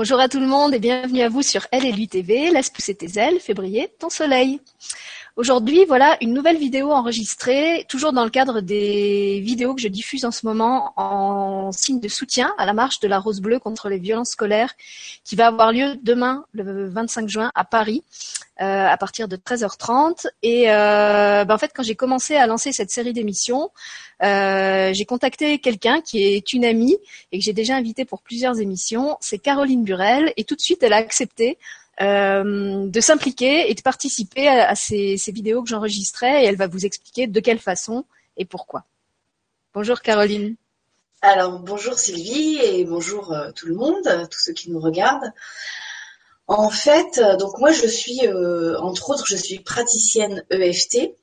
Bonjour à tout le monde et bienvenue à vous sur Elle et lui TV, laisse pousser tes ailes, fais briller ton soleil. Aujourd'hui, voilà une nouvelle vidéo enregistrée, toujours dans le cadre des vidéos que je diffuse en ce moment en signe de soutien à la marche de la Rose Bleue contre les violences scolaires qui va avoir lieu demain, le 25 juin, à Paris, euh, à partir de 13h30. Et euh, ben, en fait, quand j'ai commencé à lancer cette série d'émissions, euh, j'ai contacté quelqu'un qui est une amie et que j'ai déjà invité pour plusieurs émissions. C'est Caroline Burel et tout de suite, elle a accepté euh, de s'impliquer et de participer à, ces, vidéos que j'enregistrais et elle va vous expliquer de quelle façon et pourquoi. Bonjour Caroline. Alors bonjour Sylvie et bonjour euh, tout le monde, tous ceux qui nous regardent. En fait, euh, donc moi je suis, entre autres, je suis praticienne EFT.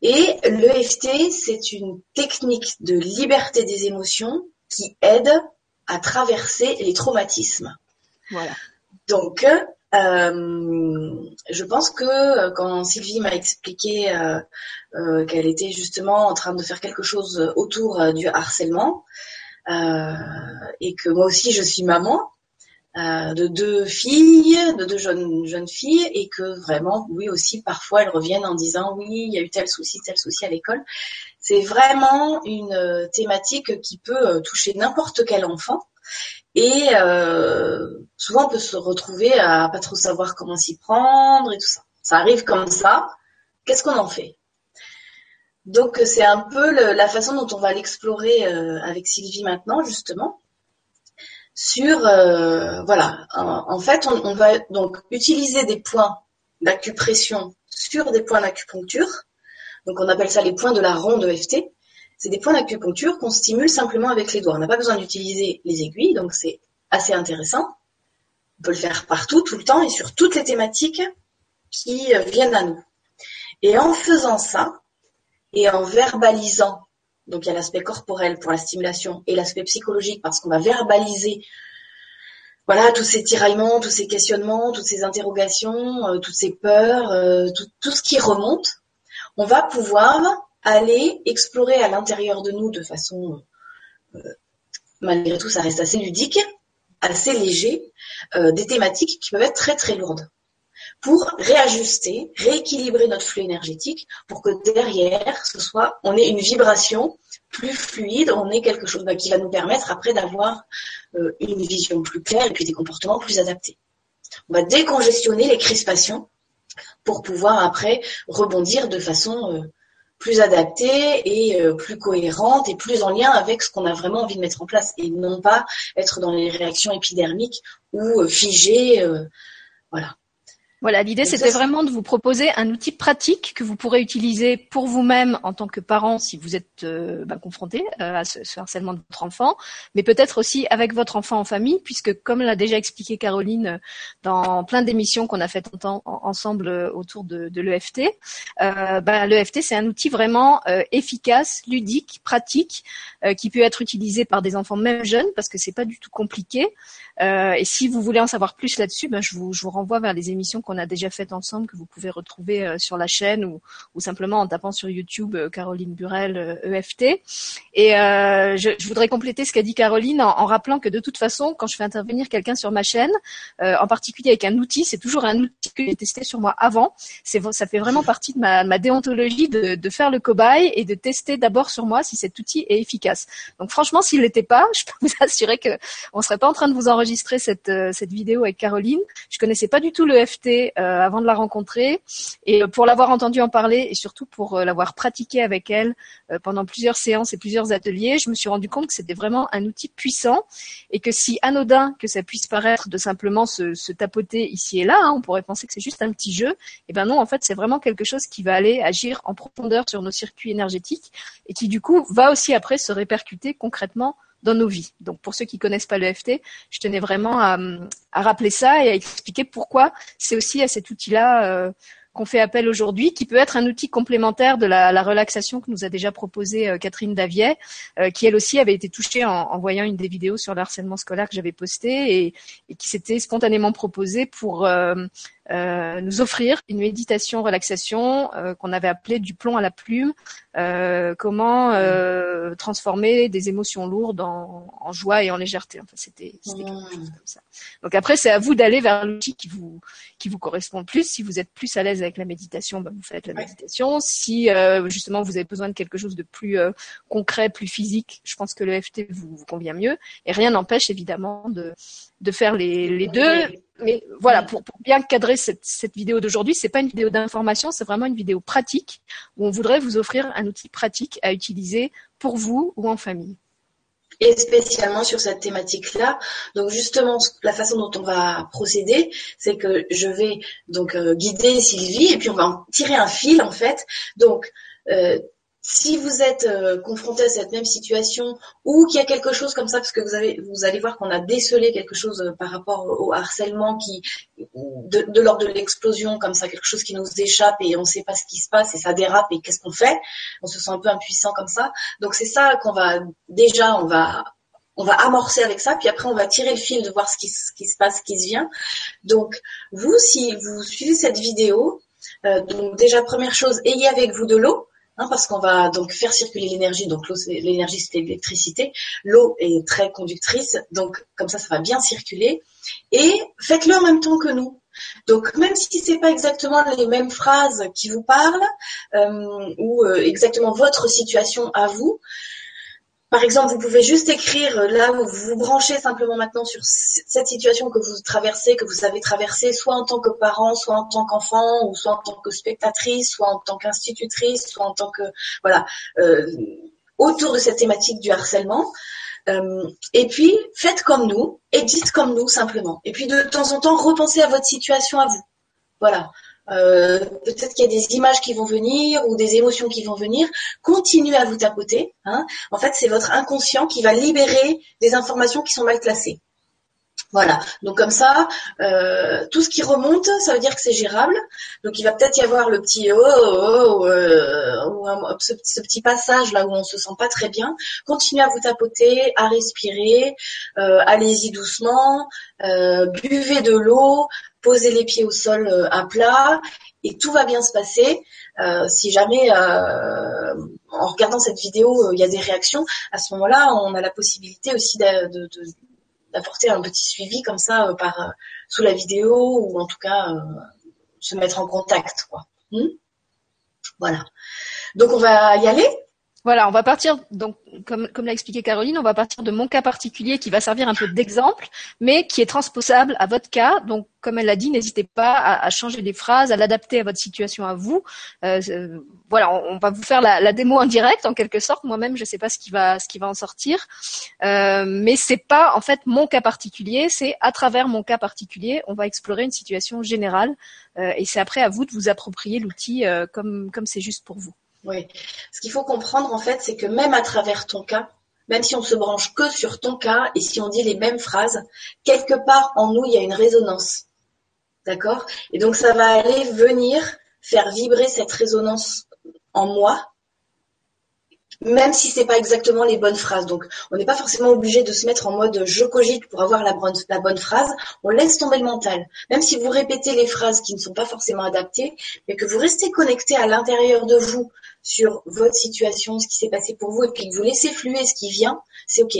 Et l'EFT, c'est une technique de liberté des émotions qui aide à traverser les traumatismes. Voilà. Donc, euh, je pense que euh, quand Sylvie m'a expliqué euh, qu'elle était justement en train de faire quelque chose autour du harcèlement et que moi aussi je suis maman de deux filles, de deux jeunes jeunes filles et que vraiment oui aussi parfois elles reviennent en disant oui il y a eu tel souci tel souci à l'école. C'est vraiment une thématique qui peut toucher n'importe quel enfant et euh, souvent, on peut se retrouver à pas trop savoir comment s'y prendre et tout ça. Ça arrive comme ça. Qu'est-ce qu'on en fait? Donc, c'est un peu la façon dont on va l'explorer euh, avec Sylvie maintenant, justement. Sur, euh, voilà, en, fait, on, va donc utiliser des points d'acupression sur des points d'acupuncture. Donc, on appelle ça les points de la ronde EFT c'est des points d'acupuncture qu'on stimule simplement avec les doigts. On n'a pas besoin d'utiliser les aiguilles, donc c'est assez intéressant. On peut le faire partout, tout le temps et sur toutes les thématiques qui euh, viennent à nous. Et en faisant ça, et en verbalisant, donc il y a l'aspect corporel pour la stimulation et l'aspect psychologique parce qu'on va verbaliser voilà tous ces tiraillements, tous ces questionnements, toutes ces interrogations, euh, toutes ces peurs, euh, tout, tout, ce qui remonte, on va pouvoir aller explorer à l'intérieur de nous de façon, euh, malgré tout, ça reste assez ludique, assez léger, euh, des thématiques qui peuvent être très très lourdes pour réajuster, rééquilibrer notre flux énergétique pour que derrière, ce soit, on ait une vibration plus fluide, on ait quelque chose bah, qui va nous permettre après d'avoir euh, une vision plus claire et puis des comportements plus adaptés. On va décongestionner les crispations pour pouvoir après rebondir de façon plus adaptée et euh, plus cohérente et plus en lien avec ce qu'on a vraiment envie de mettre en place et non pas être dans les réactions épidermiques ou euh, figées. Euh, voilà. Voilà, l'idée c'était vraiment de vous proposer un outil pratique que vous pourrez utiliser pour vous-même en tant que parent si vous êtes euh, bah, confronté euh, à ce, harcèlement de votre enfant, mais peut-être aussi avec votre enfant en famille, puisque comme l'a déjà expliqué Caroline euh, dans plein d'émissions qu'on a faites ensemble autour de, de l'EFT, bah, l'EFT c'est un outil vraiment efficace, ludique, pratique, qui peut être utilisé par des enfants même jeunes parce que c'est pas du tout compliqué. et si vous voulez en savoir plus là-dessus, je, vous, je vous renvoie vers les émissions qu'on a déjà fait ensemble que vous pouvez retrouver euh, sur la chaîne ou, simplement en tapant sur YouTube euh, Caroline Burel EFT. Euh, e et je, voudrais compléter ce qu'a dit Caroline en, rappelant que de toute façon, quand je fais intervenir quelqu'un sur ma chaîne, en particulier avec un outil, c'est toujours un outil que j'ai testé sur moi avant. C'est ça fait vraiment partie de ma, déontologie de, faire le cobaye et de tester d'abord sur moi si cet outil est efficace. Donc franchement, s'il l'était pas, je peux vous assurer que on serait pas en train de vous enregistrer cette cette vidéo avec Caroline. Je connaissais pas du tout euh, avant de la rencontrer et pour l'avoir entendu en parler et surtout pour euh, l'avoir pratiqué avec elle euh, pendant plusieurs séances et plusieurs ateliers, je me suis rendu compte que c'était vraiment un outil puissant et que si anodin que ça puisse paraître de simplement se, tapoter ici et là, hein, on pourrait penser que c'est juste un petit jeu. Et eh ben non, en fait, c'est vraiment quelque chose qui va aller agir en profondeur sur nos circuits énergétiques et qui du coup va aussi après se répercuter concrètement dans nos vies. Donc pour ceux qui connaissent pas l'EFT, je tenais vraiment à, rappeler ça et à expliquer pourquoi c'est aussi à cet outil-là euh, qu'on fait appel aujourd'hui, qui peut être un outil complémentaire de la, relaxation que nous a déjà proposé euh, Catherine Davier, euh, qui elle aussi avait été touchée en, voyant une des vidéos sur le harcèlement scolaire que j'avais posté et, qui s'était spontanément proposée pour euh, nous offrir une méditation relaxation euh, qu'on avait appelée du plomb à la plume. Euh, comment transformer des émotions lourdes en, en, joie et en légèreté. Enfin, c'était quelque chose comme ça. Donc après, c'est à vous d'aller vers l'outil qui vous qui vous correspond le plus. Si vous êtes plus à l'aise avec la méditation, ben, vous faites la méditation. Si justement vous avez besoin de quelque chose de plus concret, plus physique, je pense que le FT vous, vous convient mieux. Et rien n'empêche évidemment de de faire les, les deux mais voilà, pour, pour, bien cadrer cette, cette vidéo d'aujourd'hui, c'est pas une vidéo d'information, c'est vraiment une vidéo pratique où on voudrait vous offrir un outil pratique à utiliser pour vous ou en famille. Et spécialement sur cette thématique-là. Donc justement, la façon dont on va procéder, c'est que je vais donc euh, guider Sylvie et puis on va en tirer un fil en fait. Donc euh, si vous êtes euh, confronté à cette même situation ou qu'il y a quelque chose comme ça, parce que vous, avez, vous allez voir qu'on a décelé quelque chose euh, par rapport au harcèlement qui, de, de l'ordre de l'explosion, comme ça, quelque chose qui nous échappe et on ne sait pas ce qui se passe et ça dérape et qu'est-ce qu'on fait? On se sent un peu impuissant comme ça. Donc c'est ça qu'on va déjà, on va on va amorcer avec ça, puis après on va tirer le fil de voir ce qui, ce qui se passe, ce qui se vient. Donc vous, si vous suivez cette vidéo, euh, donc déjà première chose, ayez avec vous de l'eau Hein, parce qu'on va donc faire circuler l'énergie. Donc l'eau, l'énergie, c'est l'électricité. L'eau est très conductrice, donc comme ça, ça va bien circuler. Et faites-le en même temps que nous. Donc même si c'est pas exactement les mêmes phrases qui vous parlent euh, ou euh, exactement votre situation à vous, par exemple, vous pouvez juste écrire euh, là où vous vous branchez simplement maintenant sur cette situation que vous traversez, que vous avez traversée, soit en tant que parent, soit en tant qu'enfant, ou soit en tant que spectatrice, soit en tant qu'institutrice, soit en tant que voilà euh, autour de cette thématique du harcèlement. Euh, et puis faites comme nous et dites comme nous simplement. Et puis de temps en temps repensez à votre situation à vous. Voilà. Euh, peut-être qu'il y a des images qui vont venir ou des émotions qui vont venir. Continuez à vous tapoter. Hein. En fait, c'est votre inconscient qui va libérer des informations qui sont mal classées. Voilà. Donc comme ça, euh, tout ce qui remonte, ça veut dire que c'est gérable. Donc il va peut-être y avoir le petit oh, oh, oh euh, ce, petit passage là où on se sent pas très bien. Continuez à vous tapoter, à respirer. Allez-y doucement. buvez de l'eau poser les pieds au sol euh, à plat et tout va bien se passer. Euh, si jamais euh, en regardant cette vidéo il y a des réactions, à ce moment-là, on a la possibilité aussi d'apporter un petit suivi comme ça par sous la vidéo ou en tout cas se mettre en contact. Quoi. Hmm? Voilà. Donc on va y aller? Voilà, on va partir, donc, comme, comme l'a expliqué Caroline, on va partir de mon cas particulier qui va servir un peu d'exemple, mais qui est transposable à votre cas. Donc, comme elle l'a dit, n'hésitez pas à, changer les phrases, à l'adapter à votre situation à vous. Euh, euh, voilà, on, va vous faire la, la, démo en direct, en quelque sorte. Moi-même, je ne sais pas ce qui va, ce qui va en sortir, euh, mais c'est pas en fait mon cas particulier. C'est à travers mon cas particulier, on va explorer une situation générale, euh, et c'est après à vous de vous approprier l'outil comme comme c'est juste pour vous. Oui. Ce qu'il faut comprendre, en fait, c'est que même à travers ton cas, même si on se branche que sur ton cas et si on dit les mêmes phrases, quelque part en nous, il y a une résonance. D'accord? Et donc, ça va aller venir faire vibrer cette résonance en moi même si c'est pas exactement les bonnes phrases. Donc, on n'est pas forcément obligé de se mettre en mode je cogite pour avoir la bonne, phrase. On laisse tomber le mental. Même si vous répétez les phrases qui ne sont pas forcément adaptées, mais que vous restez connecté à l'intérieur de vous sur votre situation, ce qui s'est passé pour vous, et puis que vous laissez fluer ce qui vient, c'est ok.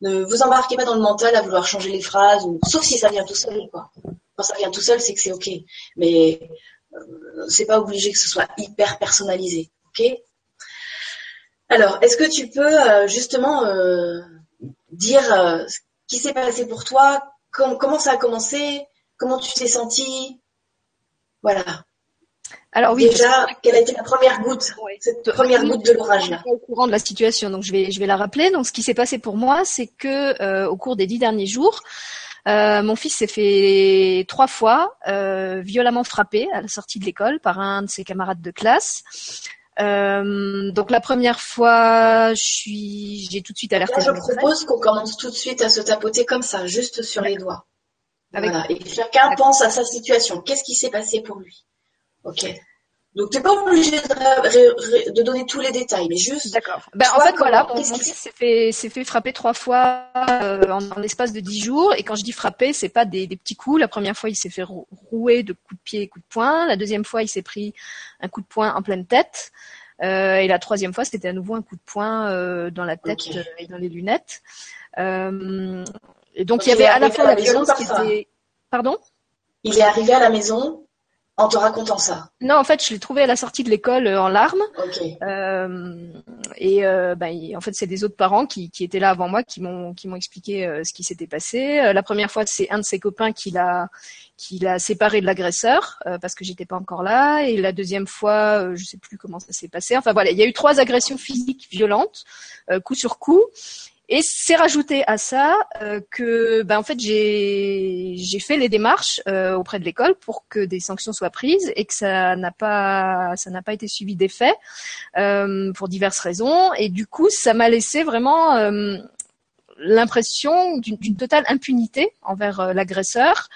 Ne vous embarquez pas dans le mental à vouloir changer les phrases, sauf si ça vient tout seul, quoi. Quand ça vient tout seul, c'est que c'est ok. Mais euh, c'est pas obligé que ce soit hyper personnalisé, ok? Alors, est-ce que tu peux euh, justement euh, dire euh, ce qui s'est passé pour toi, comment ça a commencé, comment tu t'es senti Voilà. Alors oui. Déjà, quelle a été la première goutte, cette première goutte de l'orage là Au courant de la situation, donc je vais je vais la rappeler. Donc ce qui s'est passé pour moi, c'est que au cours des dix derniers jours, mon fils s'est fait trois fois violemment frappé à la sortie de l'école par un de ses camarades de classe. Euh, donc la première fois, je suis, j'ai tout de suite alerté. je propose qu'on commence tout de suite à se tapoter comme ça, juste sur les doigts. Avec... Voilà. Et chacun pense à sa situation. Qu'est-ce qui s'est passé pour lui? Ok. Donc tu n'es pas obligé de, de, donner tous les détails, mais juste. D'accord. Ben, en fait, voilà, mon, fils s'est fait, fait, frapper trois fois euh, en, l'espace de dix jours. Et quand je dis frapper, c'est pas des, des, petits coups. La première fois, il s'est fait rouer de coups de pied et coups de poing. La deuxième fois, il s'est pris un coup de poing en pleine tête. Euh, et la troisième fois, c'était à nouveau un coup de poing euh, dans la tête euh, et dans les lunettes. Euh, et donc, il y avait à la fois la violence qui était. Pardon? Il est arrivé à la maison en te racontant ça Non, en fait, je l'ai trouvé à la sortie de l'école euh, en larmes. Euh, et euh, bah, en fait, c'est des autres parents qui, qui, étaient là avant moi qui m'ont qui m'ont expliqué ce qui s'était passé. La première fois, c'est un de ses copains qui l'a qui l'a séparé de l'agresseur parce que j'étais pas encore là. Et la deuxième fois, je sais plus comment ça s'est passé. Enfin voilà, il y a eu trois agressions physiques violentes, coup sur coup. Et c'est rajouté à ça euh, que, ben, en fait, j'ai fait les démarches euh, auprès de l'école pour que des sanctions soient prises et que ça n'a pas ça n'a pas été suivi d'effet euh, pour diverses raisons. Et du coup, ça m'a laissé vraiment euh, l'impression d'une totale impunité envers l'agresseur.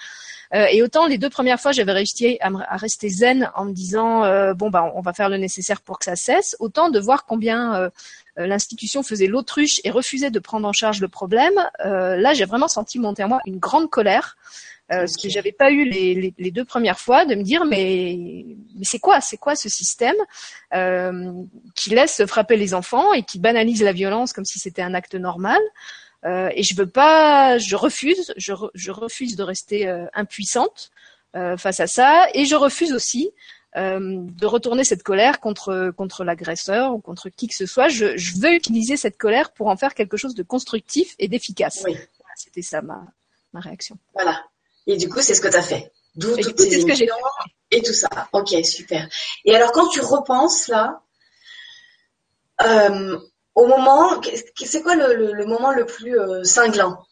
Et autant les deux premières fois, j'avais réussi à, à, rester zen en me disant bon ben on va faire le nécessaire pour que ça cesse. Autant de voir combien euh, l'institution faisait l'autruche et refusait de prendre en charge le problème, euh, là j'ai vraiment senti monter en moi une grande colère. Euh, ce que j'avais pas eu les, les, deux premières fois, de me dire mais mais c'est quoi, c'est quoi ce système euh, qui laisse frapper les enfants et qui banalise la violence comme si c'était un acte normal. Euh, et je veux pas, je refuse, je, je refuse de rester euh, impuissante face à ça, et je refuse aussi euh, de retourner cette colère contre contre l'agresseur ou contre qui que ce soit. Je, je, veux utiliser cette colère pour en faire quelque chose de constructif et d'efficace. Oui. C'était ça ma, ma réaction. Voilà. Et du coup, c'est ce que tu as fait. D'où toutes ces ce que j'ai Et tout ça. Ok, super. Et alors, quand tu repenses là, euh, au moment, c'est quoi le, le, le, moment le plus euh, cinglant?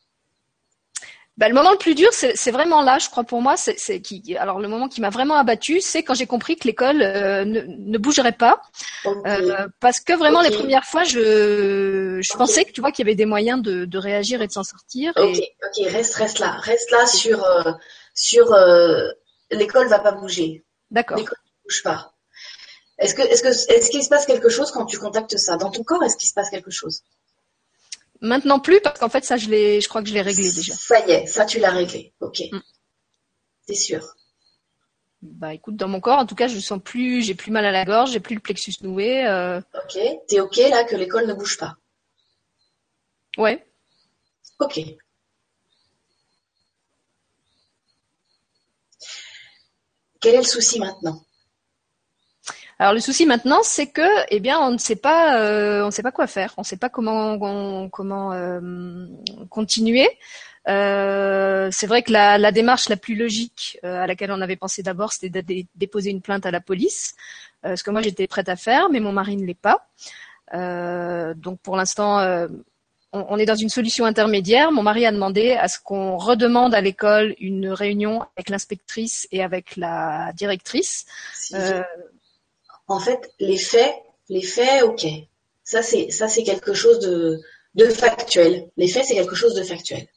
Bah, le moment le plus dur, c'est vraiment là, je crois pour moi. C'est qui, alors le moment qui m'a vraiment abattu, c'est quand j'ai compris que l'école euh, ne, ne, bougerait pas, euh, parce que vraiment les premières fois, je, je pensais que tu vois qu'il y avait des moyens de, de réagir et de s'en sortir. Ok, ok, reste, reste là, reste là sur euh, sur l'école va pas bouger. D'accord. L'école ne bouge pas. Est-ce que est-ce que est-ce qu'il se passe quelque chose quand tu contactes ça? Dans ton corps Est-ce qu'il se passe quelque chose? Maintenant plus parce qu'en fait ça je l'ai, je crois que je l'ai réglé déjà. Ça y est, ça tu l'as réglé. Ok. Mm. C'est sûr. Bah écoute, dans mon corps, en tout cas, je sens plus, j'ai plus mal à la gorge, j'ai plus le plexus noué. Euh... Ok. T'es ok là que l'école ne bouge pas? Ouais. Ok. Quel est le souci maintenant? Alors le souci maintenant, c'est que, eh bien, on ne sait pas, euh, on ne sait pas quoi faire, on ne sait pas comment comment euh, continuer. Euh, c'est vrai que la, la, démarche la plus logique euh, à laquelle on avait pensé d'abord, c'était de déposer une plainte à la police, euh, ce que moi j'étais prête à faire, mais mon mari ne l'est pas. donc pour l'instant, on, on, est dans une solution intermédiaire. Mon mari a demandé à ce qu'on redemande à l'école une réunion avec l'inspectrice et avec la directrice. En fait, les faits, les faits, ok. Ça c'est ça c'est quelque chose de, de factuel. Les faits c'est quelque chose de factuel.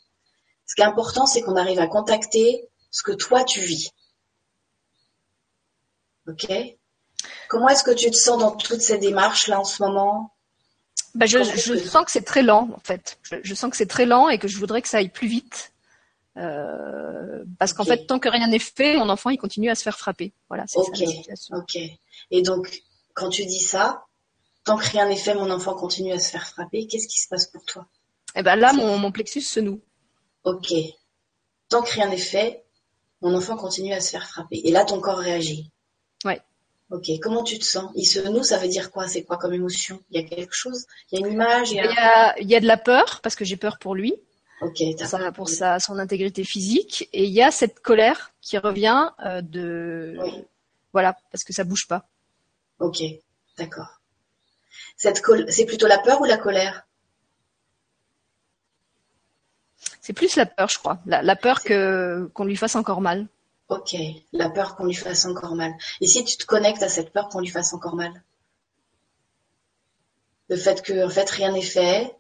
Ce qui est important, c'est qu'on arrive à contacter ce que toi tu vis. Ok? Comment est-ce que tu te sens dans toutes ces démarches là en ce moment? Bah, je, je sens que c'est très lent en fait. Je, je sens que c'est très lent et que je voudrais que ça aille plus vite. Euh, parce qu'en fait, tant que rien n'est fait, mon enfant il continue à se faire frapper. Voilà, c'est ça la situation. Ok. Et donc, quand tu dis ça, tant que rien n'est fait, mon enfant continue à se faire frapper, qu'est-ce qui se passe pour toi? Eh ben là, mon, mon, plexus se noue. Ok. Tant que rien n'est fait, mon enfant continue à se faire frapper. Et là, ton corps réagit. Ouais. Ok. Comment tu te sens? Il se noue, ça veut dire quoi? C'est quoi comme émotion? Il y a quelque chose? Il y a une image? Il y a, il y a de la peur, parce que j'ai peur pour lui. Ok. Pour, sa, pour sa, son intégrité physique. Et il y a cette colère qui revient euh, de... Oui. Voilà, parce que ça bouge pas. Ok, d'accord. Cette c'est plutôt la peur ou la colère? C'est plus la peur, je crois. La, peur que qu'on lui fasse encore mal. Ok, la peur qu'on lui fasse encore mal. Et si tu te connectes à cette peur qu'on lui fasse encore mal? Le fait que en fait rien n'est fait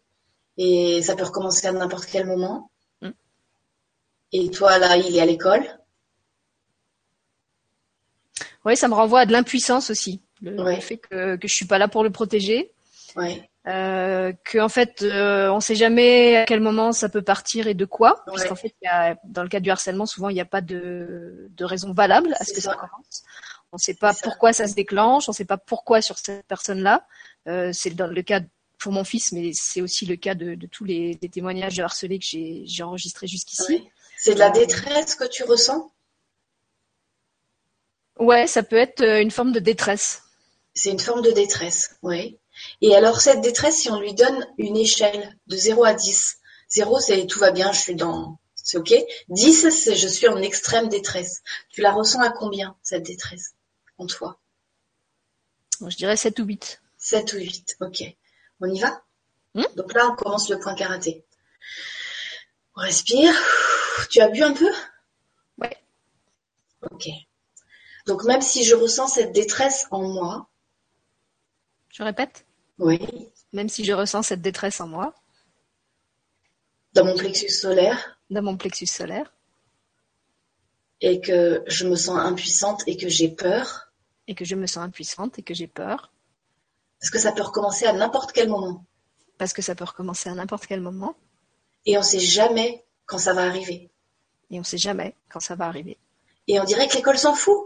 et ça peut recommencer à n'importe quel moment. Mm. Et toi là, il est à l'école? Oui, ça me renvoie à de l'impuissance aussi. Le, fait que, que je suis pas là pour le protéger. Ouais. Euh, que en fait, euh, on sait jamais à quel moment ça peut partir et de quoi. Ouais. Puisqu'en fait, y a, dans le cas du harcèlement, souvent, il n'y a pas de, de raison valable à ce que ça, ça commence. On ne sait pas pourquoi ça. ça se déclenche, on ne sait pas pourquoi sur cette personne-là. Euh, c'est dans le cas pour mon fils, mais c'est aussi le cas de, de tous les, les, témoignages de harcelés que j'ai enregistrés jusqu'ici. Ouais. C'est de la détresse que tu ressens? Ouais, ça peut être euh, une forme de détresse. C'est une forme de détresse, oui. Et alors cette détresse, si on lui donne une échelle de 0 à 10, 0 c'est tout va bien, je suis dans... C'est ok. 10 c'est je suis en extrême détresse. Tu la ressens à combien cette détresse en toi? Je dirais 7 ou 8. 7 ou 8, ok. On y va? Hmm? Donc là on commence le point karaté. On respire. Tu as bu un peu? Ouais. Ok. Donc même si je ressens cette détresse en moi. Je répète Oui. Même si je ressens cette détresse en moi. Dans mon plexus solaire. Dans mon plexus solaire. Et que je me sens impuissante et que j'ai peur. Et que je me sens impuissante et que j'ai peur. Parce que ça peut recommencer à n'importe quel moment. Parce que ça peut recommencer à n'importe quel moment. Et on ne sait jamais quand ça va arriver. Et on ne sait jamais quand ça va arriver. Et on dirait que l'école s'en fout.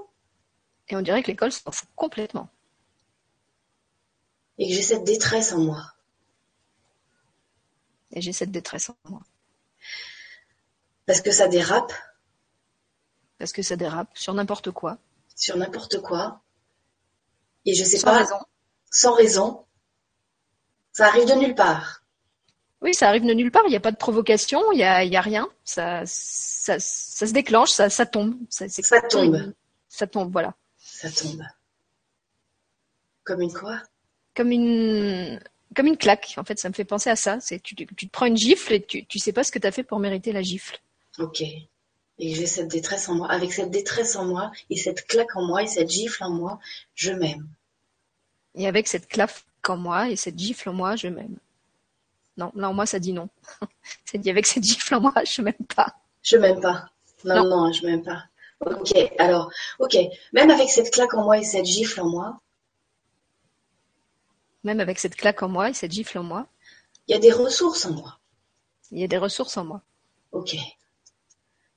Et on dirait que l'école s'en fout complètement. Et que j'ai cette détresse en moi. Et j'ai cette détresse en moi. Parce que ça dérape. Parce que ça dérape sur n'importe quoi. Sur n'importe quoi. Et je sais sans pas. Raison. Sans raison. Ça arrive de nulle part. Oui, ça arrive de nulle part. Il n'y a pas de provocation, il n'y a, y a, rien. Ça, ça, ça, se déclenche, ça, ça tombe. Ça, ça tombe. Ça tombe, voilà. Ça tombe. Comme une quoi? Comme une comme une claque. En fait, ça me fait penser à ça. C'est tu, tu te prends une gifle et tu tu sais pas ce que tu as fait pour mériter la gifle. Ok. Et j'ai cette détresse en moi. Avec cette détresse en moi et cette claque en moi et cette gifle en moi, je m'aime. Et avec cette claque en moi et cette gifle en moi, je m'aime. Non, là en moi ça dit non. c'est dit avec cette gifle en moi, je m'aime pas. Je m'aime pas. Non, non, non je m'aime pas. Ok, alors, ok, même avec cette claque en moi et cette gifle en moi. Même avec cette claque en moi et cette gifle en moi. Il y a des ressources en moi. Il y a des ressources en moi. Ok.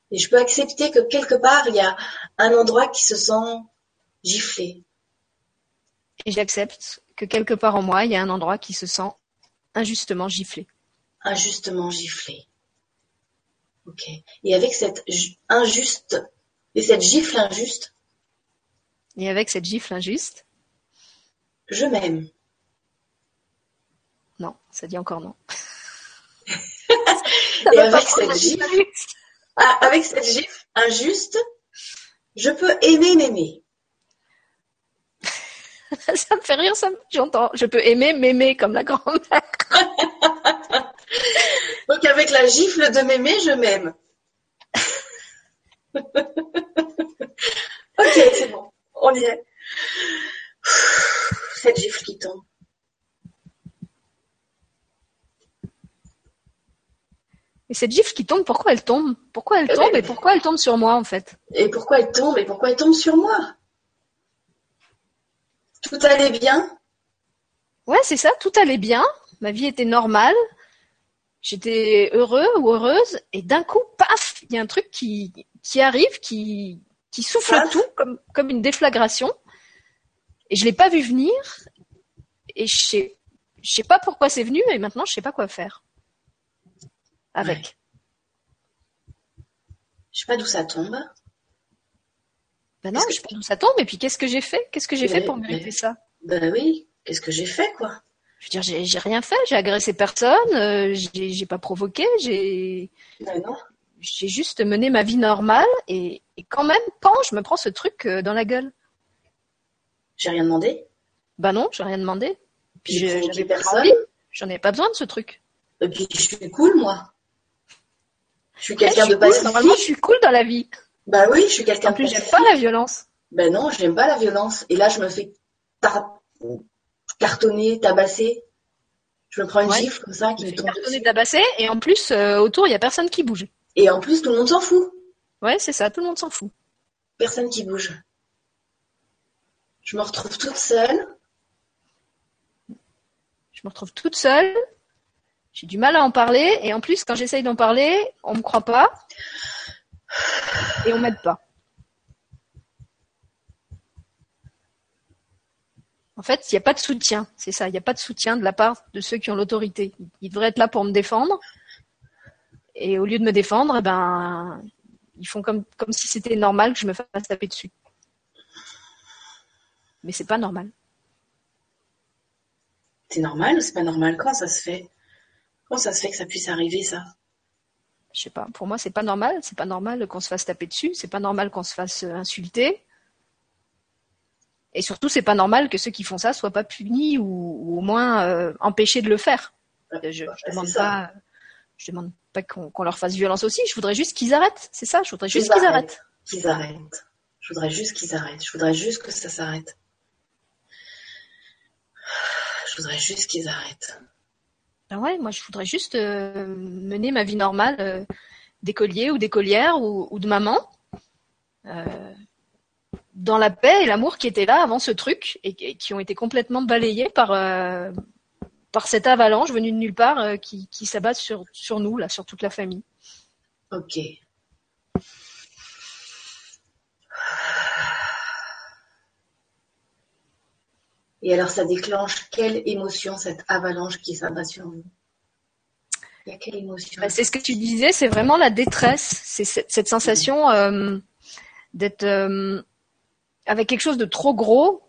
Et je peux accepter que quelque part, il y a un endroit qui se sent giflé. Et j'accepte que quelque part en moi, il y a un endroit qui se sent injustement giflé. Injustement giflé. Ok. Et avec cette injuste et cette gifle injuste. Et avec cette gifle injuste. Je m'aime. Ça dit encore non. et avec cette, gifle, ah, avec cette gifle injuste, je peux aimer m'aimer. ça me fait rire, ça. J'entends. Je peux aimer m'aimer comme la grand-mère. Donc avec la gifle de m'aimer, je m'aime. ok, c'est bon. On y est. Cette gifle qui tombe. Et cette gifle qui tombe, pourquoi elle tombe? Pourquoi elle tombe et pourquoi elle tombe sur moi en fait? Et pourquoi elle tombe et pourquoi elle tombe sur moi? Tout allait bien? Ouais, c'est ça, tout allait bien. Ma vie était normale. J'étais heureux ou heureuse et d'un coup, paf, il y a un truc qui, qui arrive, qui, qui souffle paf. tout comme, comme une déflagration. Et je l'ai pas vu venir. Et je sais, je sais pas pourquoi c'est venu et maintenant je sais pas quoi faire avec. Je sais pas d'où ça tombe. Ben non, je sais pas d'où ça tombe. Et puis qu'est-ce que j'ai fait? Qu'est-ce que j'ai fait pour mériter ça? Ben oui, qu'est-ce que j'ai fait quoi? Je veux dire, j'ai rien fait. J'ai agressé personne. Euh, j'ai pas provoqué. J'ai. Ben non. J'ai juste mené ma vie normale et, et, quand même, quand je me prends ce truc euh, dans la gueule? J'ai rien demandé. Ben non, j'ai rien demandé. Puis j'avais personne. J'en ai pas besoin de ce truc. Et puis je suis cool moi. Je suis quelqu'un de pacifique. Cool. Normalement, je suis cool dans la vie. Bah oui, je suis quelqu'un de plus, j'aime pas la violence. Ben non, j'aime pas la violence. Et là, je me fais tar... cartonner, tabasser. Je me prends une ouais. gifle comme ça qui me tombe cartonner, tabasser. Et en plus, euh, autour, il y a personne qui bouge. Et en plus, tout le monde s'en fout. Ouais, c'est ça, tout le monde s'en fout. Personne qui bouge. Je me retrouve toute seule. Je me retrouve toute seule. J'ai du mal à en parler. Et en plus, quand j'essaye d'en parler, on me croit pas. Et on m'aide pas. En fait, il n'y a pas de soutien. C'est ça. Il n'y a pas de soutien de la part de ceux qui ont l'autorité. Ils devraient être là pour me défendre. Et au lieu de me défendre, eh ben, ils font comme, comme si c'était normal que je me fasse taper dessus. Mais c'est pas normal. C'est normal ou c'est pas normal? Comment ça se fait? Comment ça se fait que ça puisse arriver ça? Je sais pas. Pour moi, c'est pas normal. C'est pas normal qu'on se fasse taper dessus. C'est pas normal qu'on se fasse insulter. Et surtout, c'est pas normal que ceux qui font ça soient pas punis ou, au moins euh, empêchés de le faire. Je, je, demande pas, je demande pas qu'on leur fasse violence aussi. Je voudrais juste qu'ils arrêtent. C'est ça. Je voudrais juste qu'ils arrêtent. Qu'ils arrêtent. Je voudrais juste qu'ils arrêtent. Je voudrais juste que ça s'arrête. Je voudrais juste qu'ils arrêtent. Ben ouais, moi je voudrais juste euh, mener ma vie normale euh, d'écolier ou d'écolière ou, de maman. Euh, dans la paix et l'amour qui étaient là avant ce truc et, qui ont été complètement balayés par par cette avalanche venue de nulle part qui, qui s'abat sur sur nous là, sur toute la famille. Ok. Et alors, ça déclenche quelle émotion, cette avalanche qui s'abat sur vous? Il y a quelle émotion? Bah, C'est ce que tu disais, c'est vraiment la détresse. C'est cette, sensation euh, d'être euh, avec quelque chose de trop gros.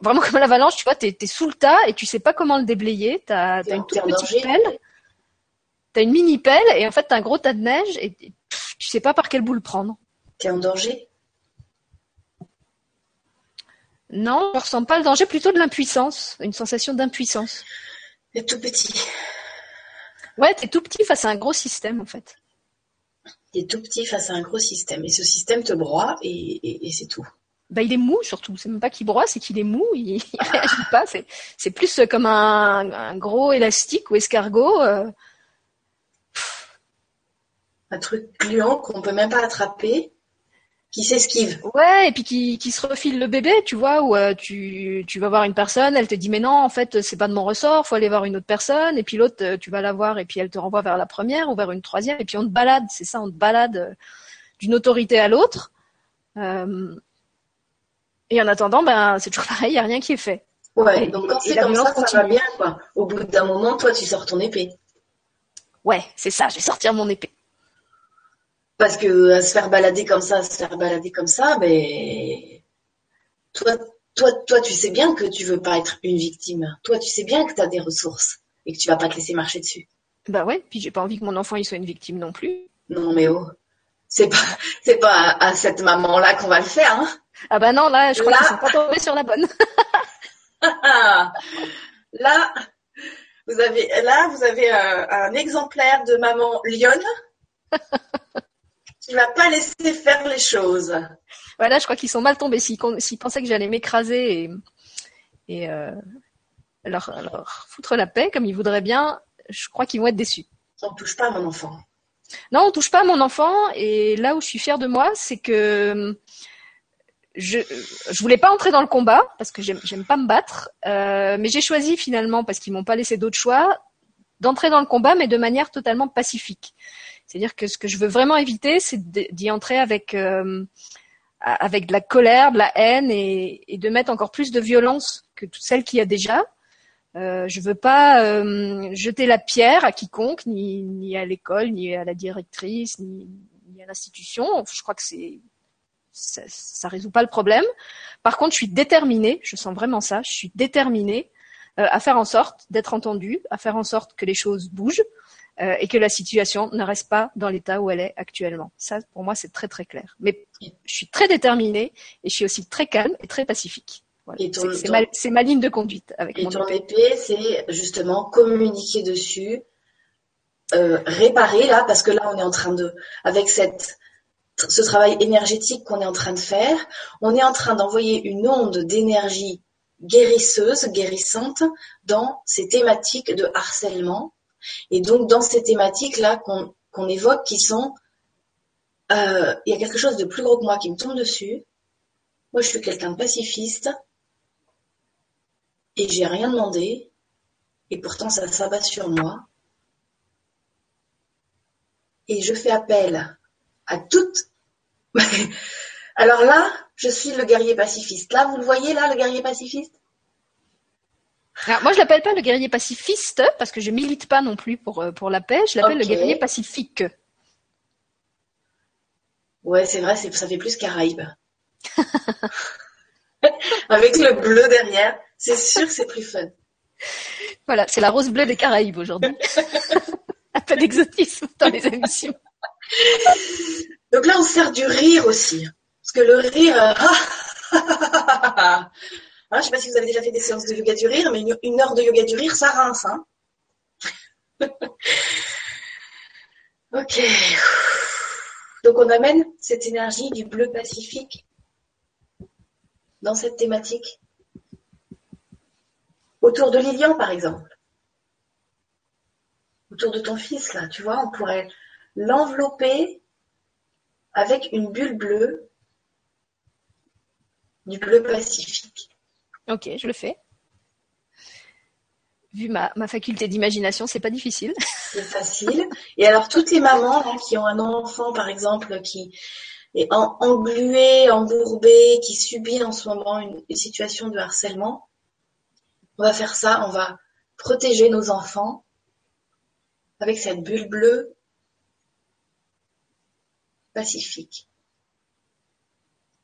Vraiment comme l'avalanche, tu vois, tu es, sous le tas et tu sais pas comment le déblayer. Tu as, une toute petite pelle. Tu as une mini pelle et en fait, tu as un gros tas de neige et tu sais pas par quel bout le prendre. Tu es en danger? Non, je ne ressens pas le danger, plutôt de l'impuissance, une sensation d'impuissance. T'es tout petit. Ouais, t'es tout petit face à un gros système en fait. T'es tout petit face à un gros système et ce système te broie et, c'est tout. Bah, il est mou surtout. C'est même pas qu'il broie, c'est qu'il est mou. Il, il réagit pas. C'est, plus comme un, gros élastique ou escargot. Euh. Un truc gluant qu'on peut même pas attraper qui s'esquive. Ouais, et puis qui, qui se refile le bébé, tu vois, où euh, tu, tu vas voir une personne, elle te dit mais non, en fait, c'est pas de mon ressort, faut aller voir une autre personne, et puis l'autre, euh, tu vas la voir, et puis elle te renvoie vers la première ou vers une troisième, et puis on te balade, c'est ça, on te balade euh, d'une autorité à l'autre. et en attendant, ben c'est toujours pareil, il y a rien qui est fait. Ouais, donc quand c'est comme ça, ça va bien, quoi. Au bout d'un moment, toi, tu sors ton épée. Ouais, c'est ça, je vais sortir mon épée. Parce que à se faire balader comme ça, à se faire balader comme ça, ben toi, toi, toi, tu sais bien que tu veux pas être une victime. Toi, tu sais bien que tu as des ressources et que tu vas pas te laisser marcher dessus. Bah ouais, puis j'ai pas envie que mon enfant il soit une victime non plus. Non mais oh, c'est pas c'est pas à, cette maman là qu'on va le faire. Hein. Ah bah non là, je crois qu'ils sont pas tombés sur la bonne. là, vous avez là vous avez un, un exemplaire de maman lionne qui va pas laisser faire les choses. Voilà, je crois qu'ils sont mal tombés. S'ils, pensaient que j'allais m'écraser et, et euh, leur, foutre la paix comme ils voudraient bien, je crois qu'ils vont être déçus. On ne touche pas à mon enfant. Non, on touche pas à mon enfant. Et là où je suis fière de moi, c'est que je je voulais pas entrer dans le combat parce que j'aime j'aime pas me battre, euh, mais j'ai choisi finalement parce qu'ils m'ont pas laissé d'autre choix d'entrer dans le combat, mais de manière totalement pacifique. C'est-à-dire que ce que je veux vraiment éviter, c'est d'y entrer avec euh, avec de la colère, de la haine et, de mettre encore plus de violence que toute celle qu'il y a déjà. Euh, je veux pas euh, jeter la pierre à quiconque, ni, ni à l'école, ni à la directrice, ni, ni à l'institution. Je crois que c'est ça, ça résout pas le problème. Par contre, je suis déterminée, je sens vraiment ça, je suis déterminée euh, à faire en sorte d'être entendue, à faire en sorte que les choses bougent, euh, et que la situation ne reste pas dans l'état où elle est actuellement. Ça, pour moi, c'est très très clair. Mais je suis très déterminée et je suis aussi très calme et très pacifique. C'est ma, ligne de conduite avec et ton épée. c'est justement communiquer dessus, euh, réparer là, parce que là, on est en train de, avec cette ce travail énergétique qu'on est en train de faire, on est en train d'envoyer une onde d'énergie guérisseuse, guérissante dans ces thématiques de harcèlement et donc, dans ces thématiques-là qu'on évoque, qui sont, euh, il y a quelque chose de plus gros que moi qui me tombe dessus, Moi, je suis quelqu'un de pacifiste et j'ai rien demandé et pourtant ça s'abat sur moi. Et je fais appel à toutes. Alors là, je suis le guerrier pacifiste. Là, vous le voyez là, le guerrier pacifiste? Alors, moi, je l'appelle pas le guerrier pacifiste parce que je milite pas non plus pour, euh, pour la paix. Je l'appelle le guerrier pacifique. Ouais, c'est vrai, ça fait plus Caraïbe. Avec le bleu derrière, c'est sûr que c'est plus fun. Voilà, c'est la rose bleue des Caraïbes aujourd'hui. Un peu d'exotisme dans les émissions. Donc là, on sert du rire aussi. Parce que le rire, euh, ah, je ne sais pas si vous avez déjà fait des séances de yoga du rire, mais une, heure de yoga du rire, ça rince. Hein ok. Donc on amène cette énergie du bleu pacifique dans cette thématique. Autour de Lilian, par exemple. Autour de ton fils, là, tu vois, on pourrait l'envelopper avec une bulle bleue, du bleu pacifique. Ok, je le fais. Vu ma, faculté d'imagination, c'est pas difficile. C'est facile. Et alors, toutes les mamans qui ont un enfant, par exemple, qui est englué, embourbé, qui subit en ce moment une, situation de harcèlement, on va faire ça, on va protéger nos enfants avec cette bulle bleue pacifique.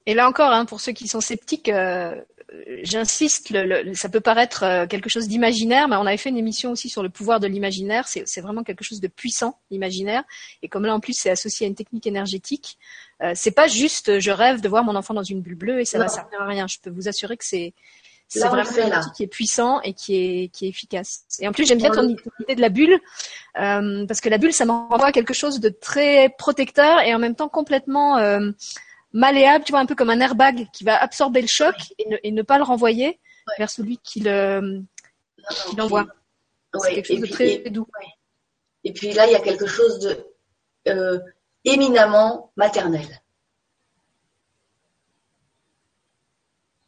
Et là encore, hein, pour ceux qui sont sceptiques, euh, j'insiste, ça peut paraître euh, quelque chose d'imaginaire, mais on avait fait une émission aussi sur le pouvoir de l'imaginaire. C'est vraiment quelque chose de puissant, l'imaginaire. Et comme là, en plus, c'est associé à une technique énergétique, euh, c'est pas juste je rêve de voir mon enfant dans une bulle bleue et ça ne va servir à rien. Je peux vous assurer que c'est c'est vraiment un outil qui est puissant et qui est, qui est efficace. Et en plus, j'aime bien ton, idée de la bulle, euh, parce que la bulle, ça m'envoie à quelque chose de très protecteur et en même temps complètement euh, malléable, tu vois, un peu comme un airbag qui va absorber le choc et ne, pas le renvoyer vers celui qui le qui l'envoie. C'est quelque chose de très doux. Et puis là, il y a quelque chose de euh, éminemment maternel.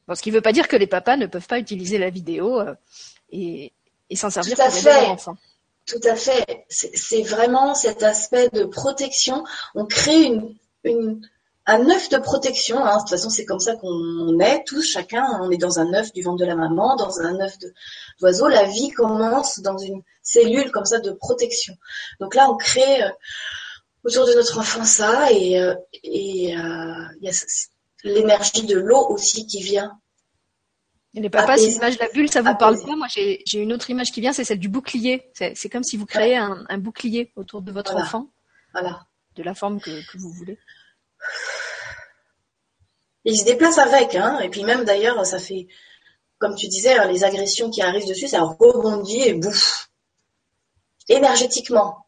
Bon, ce qui ne veut pas dire que les papas ne peuvent pas utiliser la vidéo euh, et, s'en servir pour leurs enfants. Tout à fait. C'est vraiment cet aspect de protection. On crée une, une, un œuf de protection. Hein. De toute façon, c'est comme ça qu'on est tous, chacun. On est dans un œuf du ventre de la maman, dans un œuf d'oiseau. La vie commence dans une cellule comme ça de protection. Donc là, on crée euh, autour de notre enfant ça, et euh, et euh, il y a l'énergie de l'eau aussi qui vient. Et les papas, si l'image de la bulle, ça vous parle pas? Moi, j'ai une autre image qui vient, c'est celle du bouclier. C'est comme si vous créez un, bouclier autour de votre enfant. Voilà. De la forme que vous voulez il se déplace avec, hein. Et puis même d'ailleurs, ça fait, comme tu disais, hein, les agressions qui arrivent dessus, ça rebondit et bouffe. Énergétiquement.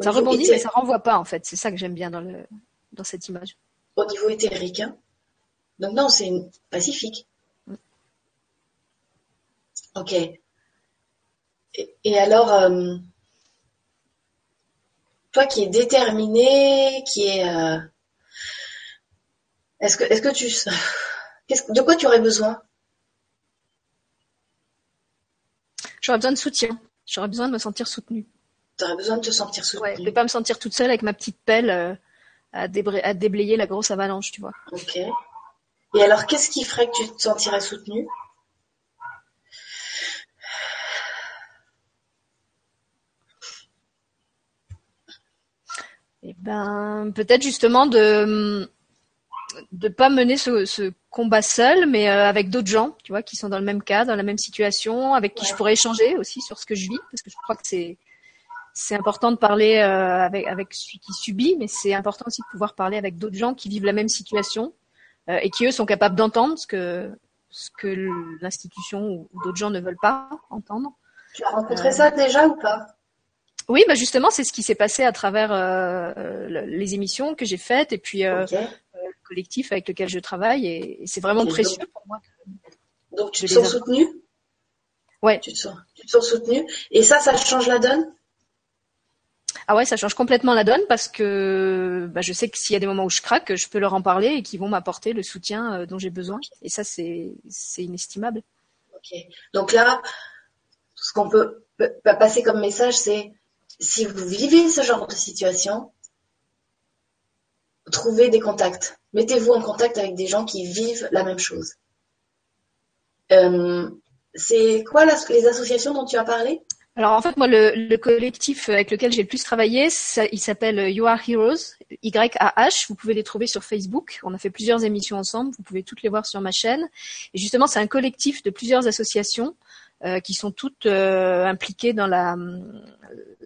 ça rebondit, mais ça renvoie pas, en fait. C'est ça que j'aime bien dans, le, dans cette image. Au niveau éthérique, hein. Donc non, c'est pacifique. Mm. Ok. Et, alors, euh, toi qui es déterminé, qui est... Euh, est-ce que, est-ce que tu, de quoi tu aurais besoin? J'aurais besoin de soutien. J'aurais besoin de me sentir soutenue. Tu aurais besoin de te sentir soutenue. Ouais, de pas me sentir toute seule avec ma petite pelle euh, à, à, déblayer la grosse avalanche, tu vois. Ok. Et alors, qu'est-ce qui ferait que tu te sentirais soutenue? Eh ben, peut-être justement de de pas mener ce, combat seul, mais euh, avec d'autres gens, tu vois, qui sont dans le même cas, dans la même situation, avec qui je pourrais échanger aussi sur ce que je vis, parce que je crois que c'est c'est important de parler euh, avec avec celui qui subit, mais c'est important aussi de pouvoir parler avec d'autres gens qui vivent la même situation euh, et qui eux sont capables d'entendre ce que ce que l'institution ou, d'autres gens ne veulent pas entendre. Tu as rencontré ça déjà ou pas? Oui, bah justement, c'est ce qui s'est passé à travers les émissions que j'ai faites et puis collectif avec lequel je travaille et, c'est vraiment précieux pour moi. donc tu te sens soutenue? Ouais. Tu te sens, tu te sens soutenue? Et ça, ça change la donne? Ah ouais, ça change complètement la donne parce que bah, je sais que s'il y a des moments où je craque, je peux leur en parler et qu'ils vont m'apporter le soutien dont j'ai besoin. Et ça, c'est inestimable. Ok. Donc là, ce qu'on peut passer comme message, c'est si vous vivez ce genre de situation, trouvez des contacts. Mettez-vous en contact avec des gens qui vivent la même chose. Euh, c'est quoi les associations dont tu as parlé? Alors en fait, moi, le, collectif avec lequel j'ai le plus travaillé, il s'appelle You Are Heroes, Y-A-H. Vous pouvez les trouver sur Facebook. On a fait plusieurs émissions ensemble. Vous pouvez toutes les voir sur ma chaîne. Et justement, c'est un collectif de plusieurs associations euh, qui sont toutes euh, impliquées dans la,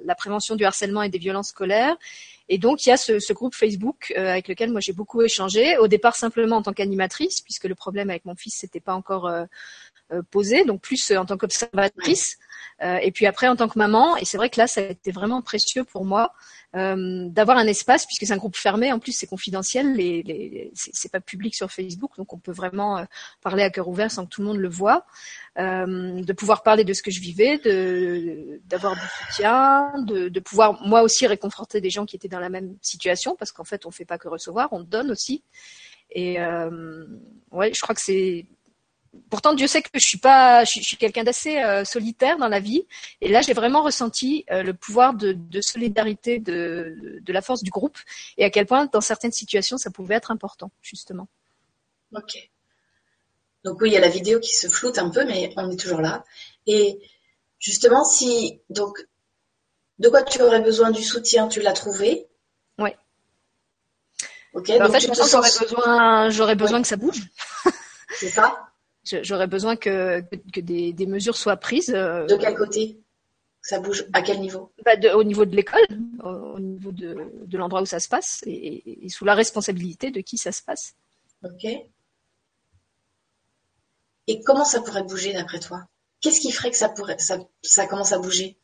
la prévention du harcèlement et des violences scolaires. Et donc, il y a ce, ce groupe Facebook euh, avec lequel moi j'ai beaucoup échangé. Au départ, simplement en tant qu'animatrice, puisque le problème avec mon fils n'était pas encore posé, donc plus en tant qu'observatrice. Euh, et puis après en tant que maman, et c'est vrai que là ça a été vraiment précieux pour moi euh, d'avoir un espace puisque c'est un groupe fermé. En plus c'est confidentiel, les, les c'est pas public sur Facebook, donc on peut vraiment euh, parler à cœur ouvert sans que tout le monde le voit. Euh, de pouvoir parler de ce que je vivais, d'avoir du soutien, de, pouvoir moi aussi réconforter des gens qui étaient dans la même situation parce qu'en fait on fait pas que recevoir, on donne aussi. Et euh, ouais, je crois que c'est pourtant Dieu sait que je suis pas, je suis, quelqu'un d'assez euh, solitaire dans la vie, et là j'ai vraiment ressenti euh, le pouvoir de, solidarité de, de, la force du groupe, et à quel point dans certaines situations ça pouvait être important justement. Ok. Donc oui, il y a la vidéo qui se floute un peu, mais on est toujours là. Et justement, si donc de quoi tu aurais besoin du soutien, tu l'as trouvé? Oui. Ok. Bah, en fait, je pense j'aurais besoin, j'aurais besoin que ça bouge. C'est ça? J'aurais besoin que, que des, des, mesures soient prises. Euh, de quel côté? Ça bouge à quel niveau? Bah de, Au niveau de l'école, au, niveau de, de l'endroit où ça se passe et, et, sous la responsabilité de qui ça se passe. Ok. Et comment ça pourrait bouger d'après toi? Qu'est-ce qui ferait que ça, pourrait, ça, ça commence à bouger?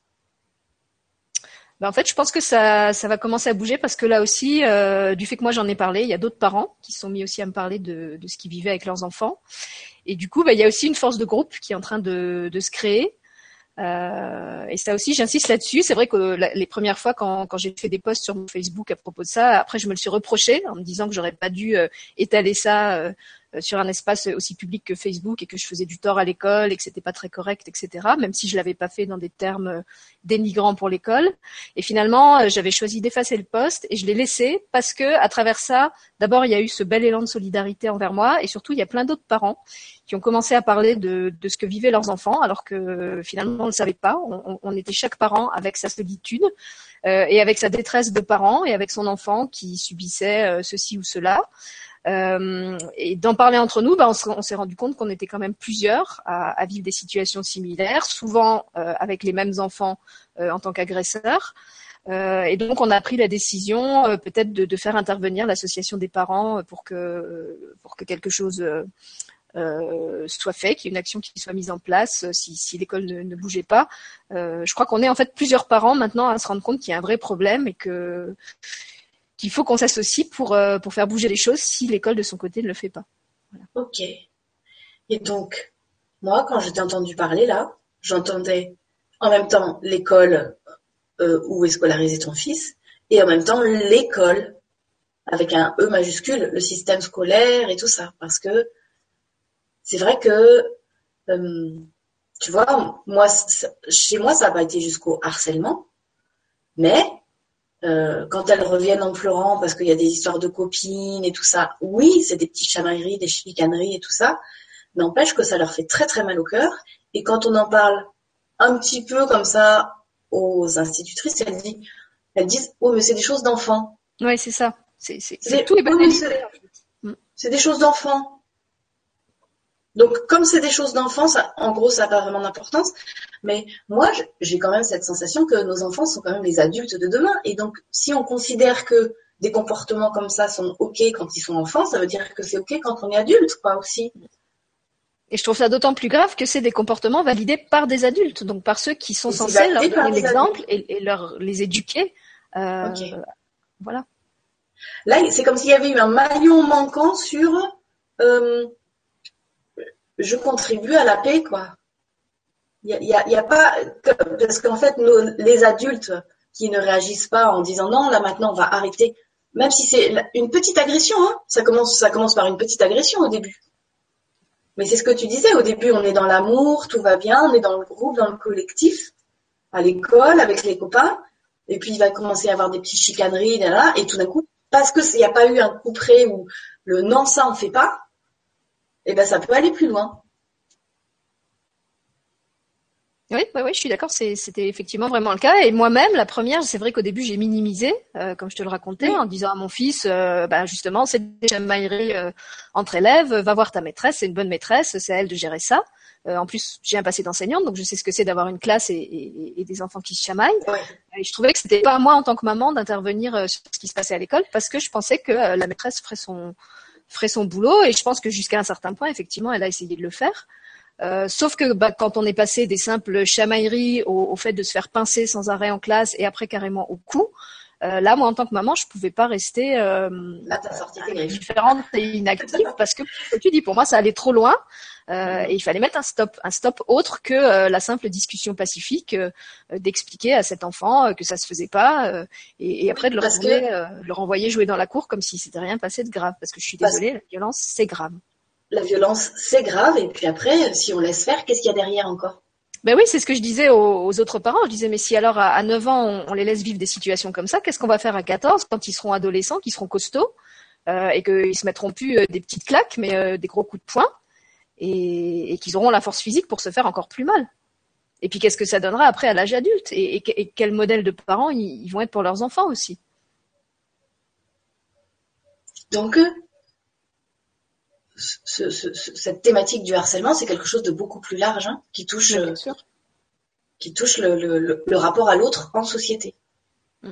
Bah en fait, je pense que ça, va commencer à bouger parce que là aussi, euh, du fait que moi j'en ai parlé, il y a d'autres parents qui sont mis aussi à me parler de, ce qu'ils vivaient avec leurs enfants. Et du coup, bah, il y a aussi une force de groupe qui est en train de se créer. Euh, et ça aussi, j'insiste là-dessus. C'est vrai que les premières fois, quand, j'ai fait des posts sur mon Facebook à propos de ça, après, je me le suis reproché en me disant que j'aurais pas dû euh, étaler ça euh, sur un espace aussi public que Facebook et que je faisais du tort à l'école et que c'était pas très correct, etc. Même si je l'avais pas fait dans des termes dénigrants pour l'école. Et finalement, j'avais choisi d'effacer le poste et je l'ai laissé parce que à travers ça, d'abord il y a eu ce bel élan de solidarité envers moi et surtout il y a plein d'autres parents qui ont commencé à parler de, de, ce que vivaient leurs enfants alors que finalement on ne savait pas. On, on, était chaque parent avec sa solitude euh, et avec sa détresse de parents et avec son enfant qui subissait ceci ou cela. Euh, et d'en parler entre nous, bah, on s'est rendu compte qu'on était quand même plusieurs à, vivre des situations similaires, souvent euh, avec les mêmes enfants euh, en tant qu'agresseurs. et donc, on a pris la décision peut-être de, faire intervenir l'association des parents pour que pour que quelque chose soit fait, qu'il y ait une action qui soit mise en place si, l'école ne, bougeait pas. je crois qu'on est en fait plusieurs parents maintenant à se rendre compte qu'il y a un vrai problème et que qu'il faut qu'on s'associe pour, euh, pour faire bouger les choses si l'école de son côté ne le fait pas. Ok. Et donc, moi, quand j'étais entendu parler là, j'entendais en même temps l'école euh, où est scolarisé ton fils et en même temps l'école avec un E majuscule, le système scolaire et tout ça. Parce que c'est vrai que, euh, tu vois, moi, chez moi, ça n'a pas été jusqu'au harcèlement, mais euh, quand elles reviennent en pleurant parce qu'il y a des histoires de copines et tout ça, oui, c'est des petites chamailleries, des chicaneries et tout ça, n'empêche que ça leur fait très très mal au cœur. Et quand on en parle un petit peu comme ça aux institutrices, elles disent, elles disent oh mais c'est des choses d'enfants. Oui, c'est ça. C'est tout C'est des choses d'enfants. Donc, comme c'est des choses d'enfants, en gros, ça n'a pas vraiment d'importance. Mais moi, j'ai quand même cette sensation que nos enfants sont quand même les adultes de demain. Et donc, si on considère que des comportements comme ça sont OK quand ils sont enfants, ça veut dire que c'est OK quand on est adulte, quoi, aussi. Et je trouve ça d'autant plus grave que c'est des comportements validés par des adultes, donc par ceux qui sont censés leur donner l'exemple et, leur les éduquer. Euh, Voilà. Là, c'est comme s'il y avait eu un maillon manquant sur euh, je contribue à la paix, quoi. Il y a, pas parce qu'en fait, les adultes qui ne réagissent pas en disant non, là maintenant on va arrêter. Même si c'est une petite agression, hein, ça commence, ça commence par une petite agression au début. Mais c'est ce que tu disais, au début on est dans l'amour, tout va bien, on est dans le groupe, dans le collectif, à l'école, avec les copains, et puis il va commencer à avoir des petites chicaneries, et tout d'un coup, parce qu'il n'y a pas eu un coup près où le non, ça on fait pas, eh ben ça peut aller plus loin. Oui, oui, oui, je suis d'accord. C'était effectivement vraiment le cas. Et moi-même, la première, c'est vrai qu'au début, j'ai minimisé, euh, comme je te le racontais, en disant à mon fils, euh, bah, justement, c'est des chamailleries euh, entre élèves. Va voir ta maîtresse, c'est une bonne maîtresse, c'est à elle de gérer ça. en plus, j'ai un passé d'enseignante, donc je sais ce que c'est d'avoir une classe et, des enfants qui se chamaillent. Et je trouvais que c'était pas à moi, en tant que maman, d'intervenir sur ce qui se passait à l'école, parce que je pensais que la maîtresse ferait son ferait son boulot. Et je pense que jusqu'à un certain point, effectivement, elle a essayé de le faire. Euh, sauf que bah, quand on est passé des simples chamailleries au, fait de se faire pincer sans arrêt en classe et après carrément au cou, euh, là, moi, en tant que maman, je pouvais pas rester euh, différente et inactive parce que, tu dis, pour moi, ça allait trop loin euh, et il fallait mettre un stop, un stop autre que euh, la simple discussion pacifique d'expliquer à cet enfant que ça se faisait pas et, et, après de le renvoyer, le renvoyer jouer dans la cour comme si c'était rien passé de grave parce que je suis désolée, la violence, c'est grave la violence, c'est grave. Et puis après, si on laisse faire, qu'est-ce qu'il y a derrière encore? Ben oui, c'est ce que je disais aux, autres parents. Je disais, mais si alors à, 9 ans, on, les laisse vivre des situations comme ça, qu'est-ce qu'on va faire à 14 quand ils seront adolescents, qu'ils seront costauds euh, et qu'ils se mettront plus euh, des petites claques, mais euh, des gros coups de poing? Et, qu'ils auront la force physique pour se faire encore plus mal. Et puis qu'est-ce que ça donnera après à l'âge adulte? Et, quel modèle de parents ils, ils vont être pour leurs enfants aussi? Donc, cette thématique du harcèlement, c'est quelque chose de beaucoup plus large, hein, qui touche, euh, qui touche le, rapport à l'autre en société. Mm.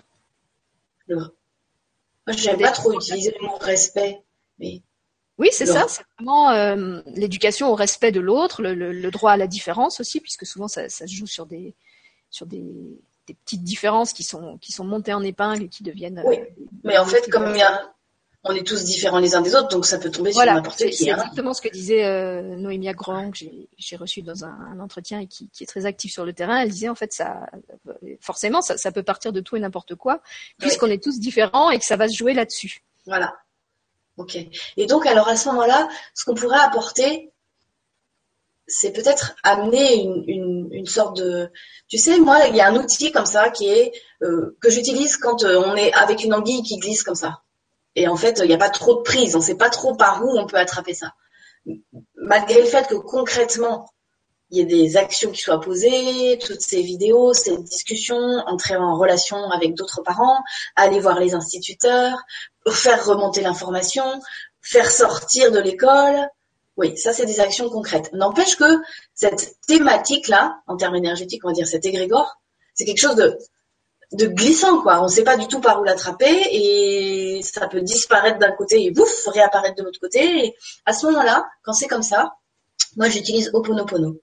Moi, je n'aime pas trop utiliser le mot respect, mais oui, c'est ça, c'est vraiment euh, l'éducation au respect de l'autre, le, droit à la différence aussi, puisque souvent ça, se joue sur des sur des, petites différences qui sont qui sont montées en épingle et qui deviennent. Oui, euh, mais en fait, comme il y a on est tous différents les uns des autres, donc ça peut tomber sur n'importe qui. C'est hein. exactement ce que disait euh, Noémia Grand, que j'ai reçu dans un, entretien et qui, est très actif sur le terrain. Elle disait en fait ça, forcément, ça, peut partir de tout et n'importe quoi, puisqu'on est tous différents et que ça va se jouer là-dessus. Voilà. Ok. Et donc alors à ce moment-là, ce qu'on pourrait apporter, c'est peut-être amener une, sorte de, tu sais, moi, il y a un outil comme ça qui est euh, que j'utilise quand euh, on est avec une anguille qui glisse comme ça. Et en fait, il n'y a pas trop de prise. On ne sait pas trop par où on peut attraper ça. Malgré le fait que concrètement, il y ait des actions qui soient posées, toutes ces vidéos, ces discussions, entrer en relation avec d'autres parents, aller voir les instituteurs, faire remonter l'information, faire sortir de l'école. Oui, ça, c'est des actions concrètes. N'empêche que cette thématique-là, en termes énergétiques, on va dire cet égrégore, c'est quelque chose de de glissant quoi. On sait pas du tout par où l'attraper et ça peut disparaître d'un côté et bouf réapparaître de l'autre côté. Et à ce moment-là, quand c'est comme ça, moi j'utilise Oponopono.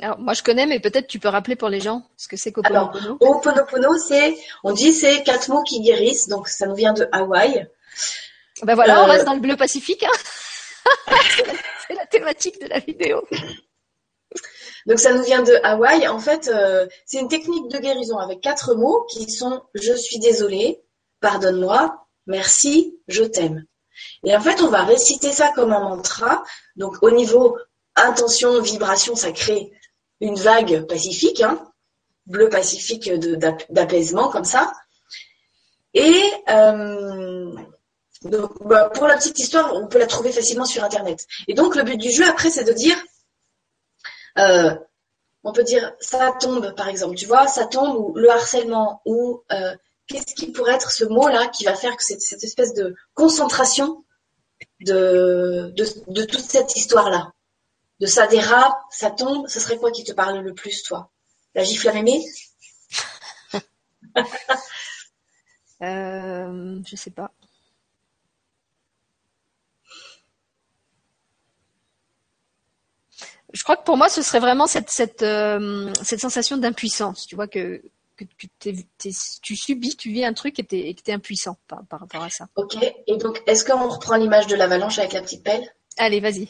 Alors moi je connais, mais peut-être tu peux rappeler pour les gens ce que c'est qu'Oponopono. Alors Oponopono, c'est, on dit c'est quatre mots qui guérissent, donc ça nous vient de Hawaï. Ben voilà, on euh, reste dans le bleu Pacifique. Hein. c'est la thématique de la vidéo. Donc ça nous vient de Hawaï. En fait, euh, c'est une technique de guérison avec quatre mots qui sont je suis désolé, pardonne-moi, merci, je t'aime. Et en fait, on va réciter ça comme un mantra. Donc au niveau intention, vibration, ça crée une vague pacifique, hein, bleu pacifique d'apaisement comme ça. Et euh, donc, bah, pour la petite histoire, on peut la trouver facilement sur Internet. Et donc le but du jeu après, c'est de dire euh, on peut dire ça tombe, par exemple, tu vois, ça tombe ou le harcèlement ou euh, qu'est-ce qui pourrait être ce mot-là qui va faire que cette, cette espèce de concentration de, de, toute cette histoire-là, de ça dérape, ça tombe, ce serait quoi qui te parle le plus, toi? La gifle à mémé? Euh, Je sais pas. je crois que pour moi, ce serait vraiment cette, cette, euh, cette sensation d'impuissance. Tu vois, que, que, tu subis, tu vis un truc et, tu es impuissant par, par, rapport à ça. Ok. Et donc, est-ce qu'on reprend l'image de l'avalanche avec la petite pelle? Allez, vas-y.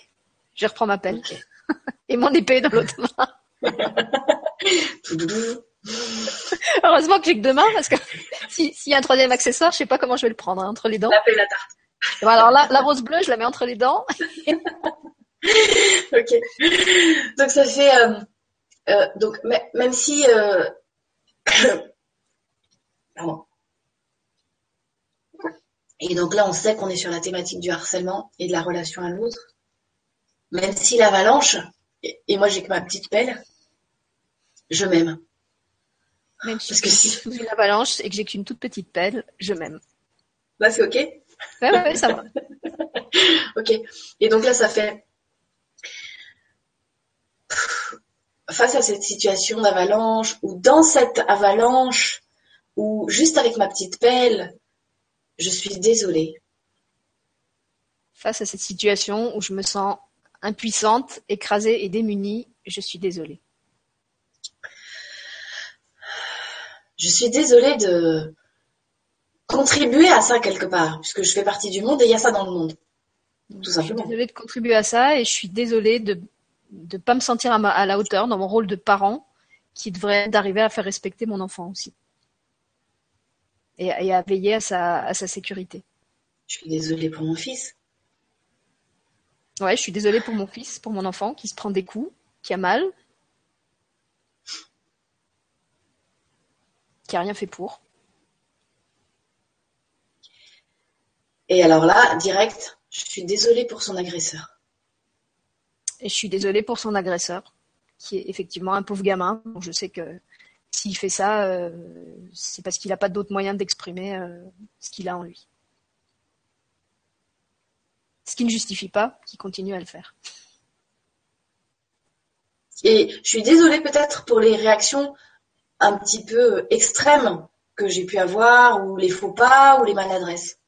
Je reprends ma pelle. et mon épée dans l'autre main. Heureusement que j'ai que deux mains parce que s'il y a un troisième accessoire, je sais pas comment je vais le prendre hein, entre les dents. La paix, la tarte. Bon, alors là, la rose bleue, je la mets entre les dents. ok. Donc ça fait euh, euh, donc même si euh, pardon. Et donc là, on sait qu'on est sur la thématique du harcèlement et de la relation à l'autre. Même si l'avalanche, et moi j'ai que ma petite pelle, je m'aime. Même si Parce que si... sous une avalanche et que j'ai qu'une toute petite pelle, je m'aime. Là, c'est OK Ouais, ouais, ça va. ok. Et donc là, ça fait. Face à cette situation d'avalanche, ou dans cette avalanche, ou juste avec ma petite pelle, je suis désolée. Face à cette situation où je me sens impuissante, écrasée et démunie, je suis désolée. Je suis désolée de contribuer à ça quelque part, puisque je fais partie du monde et il y a ça dans le monde. Tout simplement. Je suis désolée de contribuer à ça et je suis désolée de ne pas me sentir à, la hauteur dans mon rôle de parent qui devrait d'arriver à faire respecter mon enfant aussi. Et, à veiller à sa, à sa sécurité. Je suis désolée pour mon fils. Ouais, je suis désolée pour mon fils, pour mon enfant qui se prend des coups, qui a mal, qui a rien fait pour. Et alors là, direct, je suis désolée pour son agresseur. Et je suis désolée pour son agresseur, qui est effectivement un pauvre gamin. je sais que s'il fait ça, euh, c'est parce qu'il n'a pas d'autre moyen d'exprimer euh, ce qu'il a en lui. Ce qui ne justifie pas qu'il continue à le faire. Et je suis désolée peut-être pour les réactions un petit peu extrêmes que j'ai pu avoir, ou les faux pas, ou les maladresses.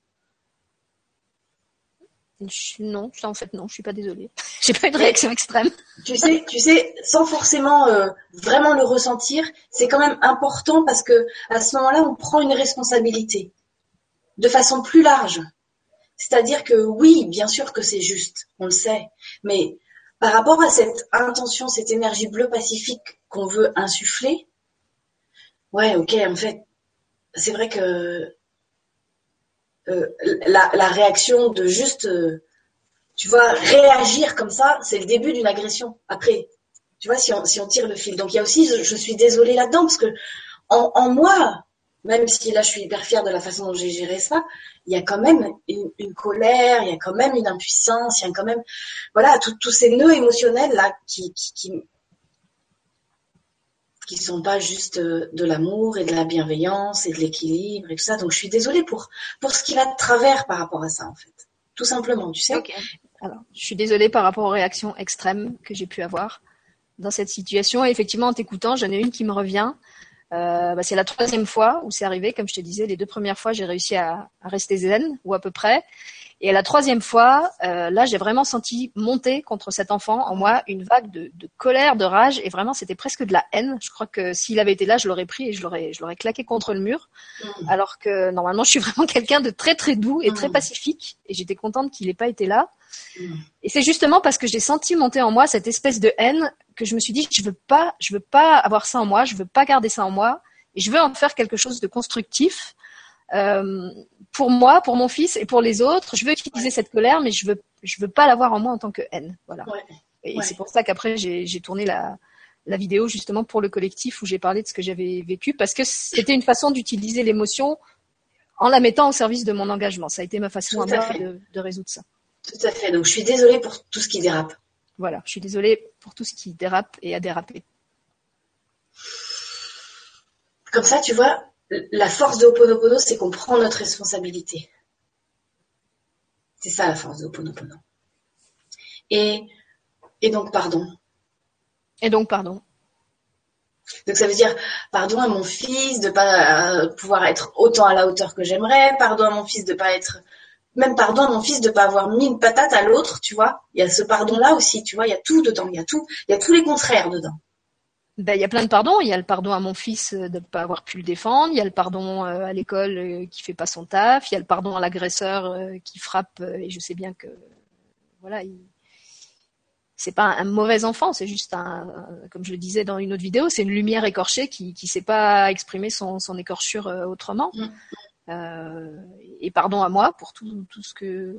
Non, en fait non, je suis pas désolée. J'ai pas eu de réaction extrême. Tu sais, tu sais, sans forcément euh, vraiment le ressentir, c'est quand même important parce que à ce moment-là, on prend une responsabilité de façon plus large. C'est-à-dire que oui, bien sûr que c'est juste, on le sait, mais par rapport à cette intention, cette énergie bleue pacifique qu'on veut insuffler, ouais, ok, en fait, c'est vrai que euh, la, réaction de juste, euh, tu vois, réagir comme ça, c'est le début d'une agression. Après, tu vois, si on, si on tire le fil. Donc il y a aussi, je, suis désolée là-dedans parce que en, moi, même si là je suis hyper fière de la façon dont j'ai géré ça, il y a quand même une, colère, il y a quand même une impuissance, il y a quand même, voilà, tous ces nœuds émotionnels là qui, qui, qui sont pas juste euh, de l'amour et de la bienveillance et de l'équilibre et tout ça. Donc je suis désolée pour pour ce qui va de travers par rapport à ça en fait. Tout simplement, tu sais. Alors, je suis désolée par rapport aux réactions extrêmes que j'ai pu avoir dans cette situation. Et effectivement, en t'écoutant, j'en ai une qui me revient. Euh, bah, c'est la troisième fois où c'est arrivé. Comme je te disais, les deux premières fois, j'ai réussi à, à, rester zen ou à peu près. Et la troisième fois, euh, là, j'ai vraiment senti monter contre cet enfant en moi une vague de, de, colère, de rage, et vraiment, c'était presque de la haine. Je crois que s'il avait été là, je l'aurais pris et je l'aurais, je l'aurais claqué contre le mur. Mmh. Alors que normalement, je suis vraiment quelqu'un de très très doux et très mmh. pacifique, et j'étais contente qu'il n'ait pas été là. Mmh. Et c'est justement parce que j'ai senti monter en moi cette espèce de haine que je me suis dit, je veux pas, je veux pas avoir ça en moi, je veux pas garder ça en moi, et je veux en faire quelque chose de constructif. Euh, pour moi, pour mon fils et pour les autres, je veux utiliser cette colère, mais je veux, je veux pas l'avoir en moi en tant que haine. Voilà. Et c'est pour ça qu'après j'ai tourné la, la vidéo justement pour le collectif où j'ai parlé de ce que j'avais vécu parce que c'était une façon d'utiliser l'émotion en la mettant au service de mon engagement. Ça a été ma façon à, moi de, de, résoudre ça. Tout à fait. Donc je suis désolée pour tout ce qui dérape. Voilà, je suis désolée pour tout ce qui dérape et a dérapé. Comme ça, tu vois, la force de Ho'oponopono, c'est qu'on prend notre responsabilité. C'est ça la force de Ho'oponopono. Et, et donc, pardon. Et donc, pardon. Donc ça veut dire pardon à mon fils de pas euh, pouvoir être autant à la hauteur que j'aimerais, pardon à mon fils de pas être même pardon à mon fils de pas avoir mis une patate à l'autre, tu vois. Il y a ce pardon là aussi, tu vois, il y a tout dedans, il y a tout, il y a tous les contraires dedans. Ben, il y a plein de pardons. Il y a le pardon à mon fils de ne pas avoir pu le défendre. Il y a le pardon euh, à l'école euh, qui fait pas son taf. Il y a le pardon à l'agresseur euh, qui frappe. Et je sais bien que voilà, c'est pas un mauvais enfant, c'est juste un, comme je le disais dans une autre vidéo, c'est une lumière écorchée qui qui sait pas exprimer son, son écorchure euh, autrement. Mm. Euh, et pardon à moi pour tout, tout ce que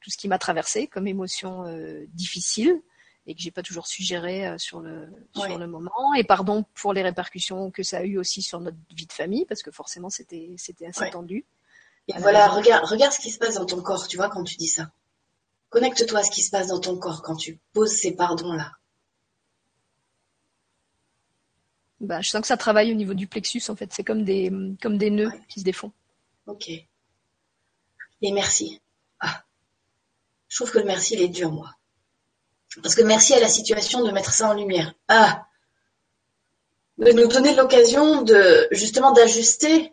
tout ce qui m'a traversé comme émotion euh, difficile et que j'ai pas toujours su gérer euh, sur le sur le moment. Et pardon pour les répercussions que ça a eu aussi sur notre vie de famille parce que forcément c'était c'était assez tendu. Et voilà, regarde regarde ce qui se passe dans ton corps, tu vois, quand tu dis ça. Connecte-toi à ce qui se passe dans ton corps quand tu poses ces pardons là. Bah, je sens que ça travaille au niveau du plexus en fait. C'est comme des comme des nœuds qui se défont. Ok. Et merci. Ah. Je trouve que le merci il est dur moi. Parce que merci à la situation de mettre ça en lumière. Ah De nous donner l'occasion de justement d'ajuster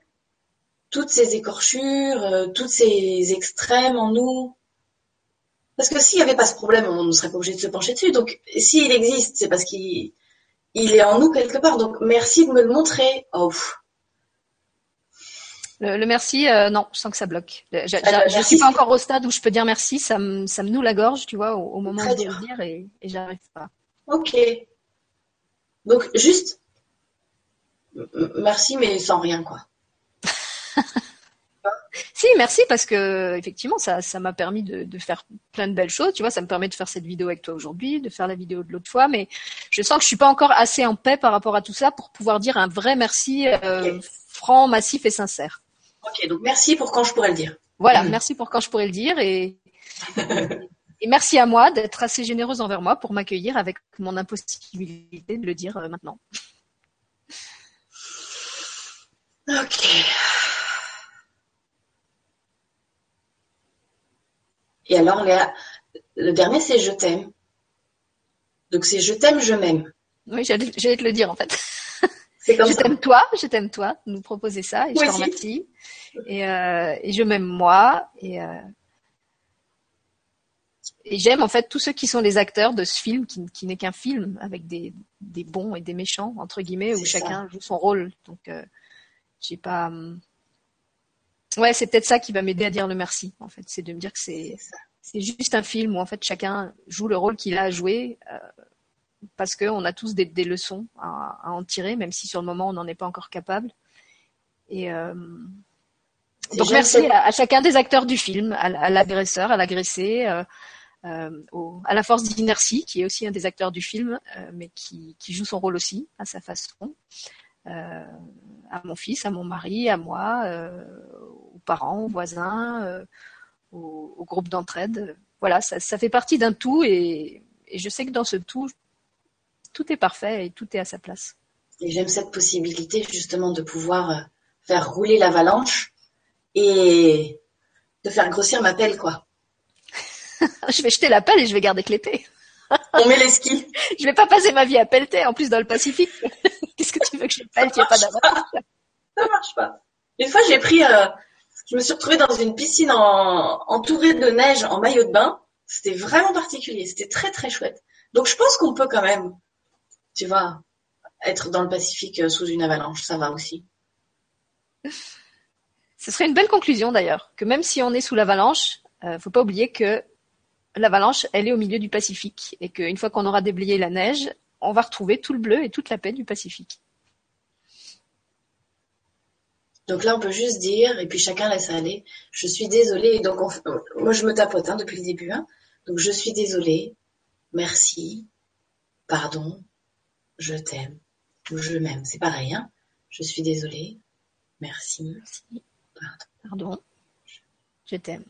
toutes ces écorchures, euh, toutes ces extrêmes en nous. Parce que s'il n'y avait pas ce problème, on ne serait pas obligé de se pencher dessus. Donc s'il existe, c'est parce qu'il il est en nous quelque part. Donc merci de me le montrer. Oh. Le, merci, euh, non, je sens que ça bloque. Je, ne suis pas encore au stade où je peux dire merci, ça me, ça me noue la gorge, tu vois, au, moment de le dire et, et j'arrive pas. Ok. Donc juste merci, mais sans rien, quoi. si, merci parce que effectivement, ça, ça m'a permis de, de, faire plein de belles choses. Tu vois, ça me permet de faire cette vidéo avec toi aujourd'hui, de faire la vidéo de l'autre fois, mais je sens que je suis pas encore assez en paix par rapport à tout ça pour pouvoir dire un vrai merci euh, franc, massif et sincère. Ok, donc merci pour quand je pourrais le dire. Voilà, merci pour quand je pourrais le dire et, et merci à moi d'être assez généreuse envers moi pour m'accueillir avec mon impossibilité de le dire euh, maintenant. Ok. Et alors, Léa, le dernier, c'est je t'aime. Donc, c'est je t'aime, je m'aime. Oui, j'allais te le dire, en fait. Je t'aime toi, je t'aime toi, nous proposer ça et je te remercie. Et, euh, et je m'aime moi et, euh, et j'aime en fait tous ceux qui sont les acteurs de ce film qui, qui n'est qu'un film avec des, des bons et des méchants entre guillemets où chacun joue son rôle. Donc euh, j'ai pas hum, ouais c'est peut-être ça qui va m'aider à dire le merci en fait. C'est de me dire que c'est c'est juste un film où en fait chacun joue le rôle qu'il a à jouer euh, parce qu'on a tous des, leçons à, en tirer, même si sur le moment on n'en est pas encore capable. Et euh, donc merci à, chacun des acteurs du film, à, l'agresseur, à l'agressé, euh, euh, à la force d'inertie, qui est aussi un des acteurs du film, mais qui, joue son rôle aussi à sa façon. à mon fils, à mon mari, à moi, aux parents, aux voisins, au, groupe d'entraide. Voilà, ça, fait partie d'un tout et, et je sais que dans ce tout, tout est parfait et tout est à sa place. Et j'aime cette possibilité justement de pouvoir euh, faire rouler l'avalanche et de faire grossir ma pelle, quoi. je vais jeter la pelle et je vais garder que l'épée. On met les skis. je vais pas passer ma vie à pelleter, en plus dans le Pacifique. Qu'est-ce que tu veux que je pelle qu'il n'y a pas d'avalanche? Ça marche pas. Une fois, j'ai pris, euh, je me suis retrouvée dans une piscine entourée de neige en maillot de bain. C'était vraiment particulier. C'était très très chouette. Donc je pense qu'on peut quand même tu vois, être dans le Pacifique euh, sous une avalanche, ça va aussi. Ce serait une belle conclusion d'ailleurs, que même si on est sous l'avalanche, euh, faut pas oublier que l'avalanche, elle est au milieu du Pacifique et qu'une fois qu'on aura déblayé la neige, on va retrouver tout le bleu et toute la paix du Pacifique. Donc là, on peut juste dire, et puis chacun laisse aller, je suis désolée. Donc, moi, je me tapote hein, depuis le début. Hein. Donc, je suis désolée, merci, pardon, je t'aime ou je m'aime. C'est pareil, hein Je suis désolée. Merci. Pardon. Pardon. Je t'aime.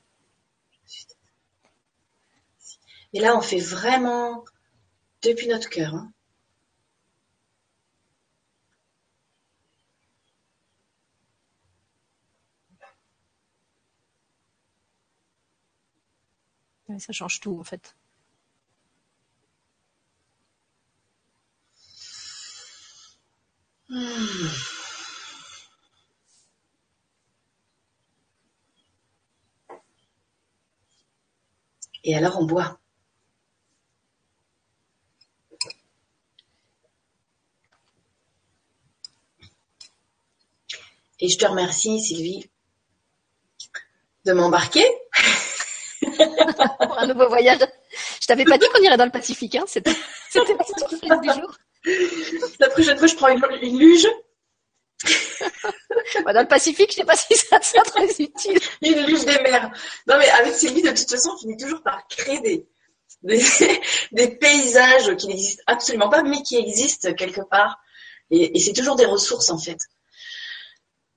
Et là, on fait vraiment depuis notre cœur. Hein. ça change tout en fait. Et alors on boit. Et je te remercie, Sylvie, de m'embarquer. pour un nouveau voyage. Je t'avais pas dit qu'on irait dans le Pacifique, hein C'était c'était le du jour. La prochaine fois, je prends une, luge. dans le Pacifique, je sais pas si ça sera très utile. Une luge des mers. Non, mais avec Sylvie, de toute façon, on finit toujours par créer des, des, paysages qui n'existent absolument pas, mais qui existent quelque part. Et, c'est toujours des ressources, en fait.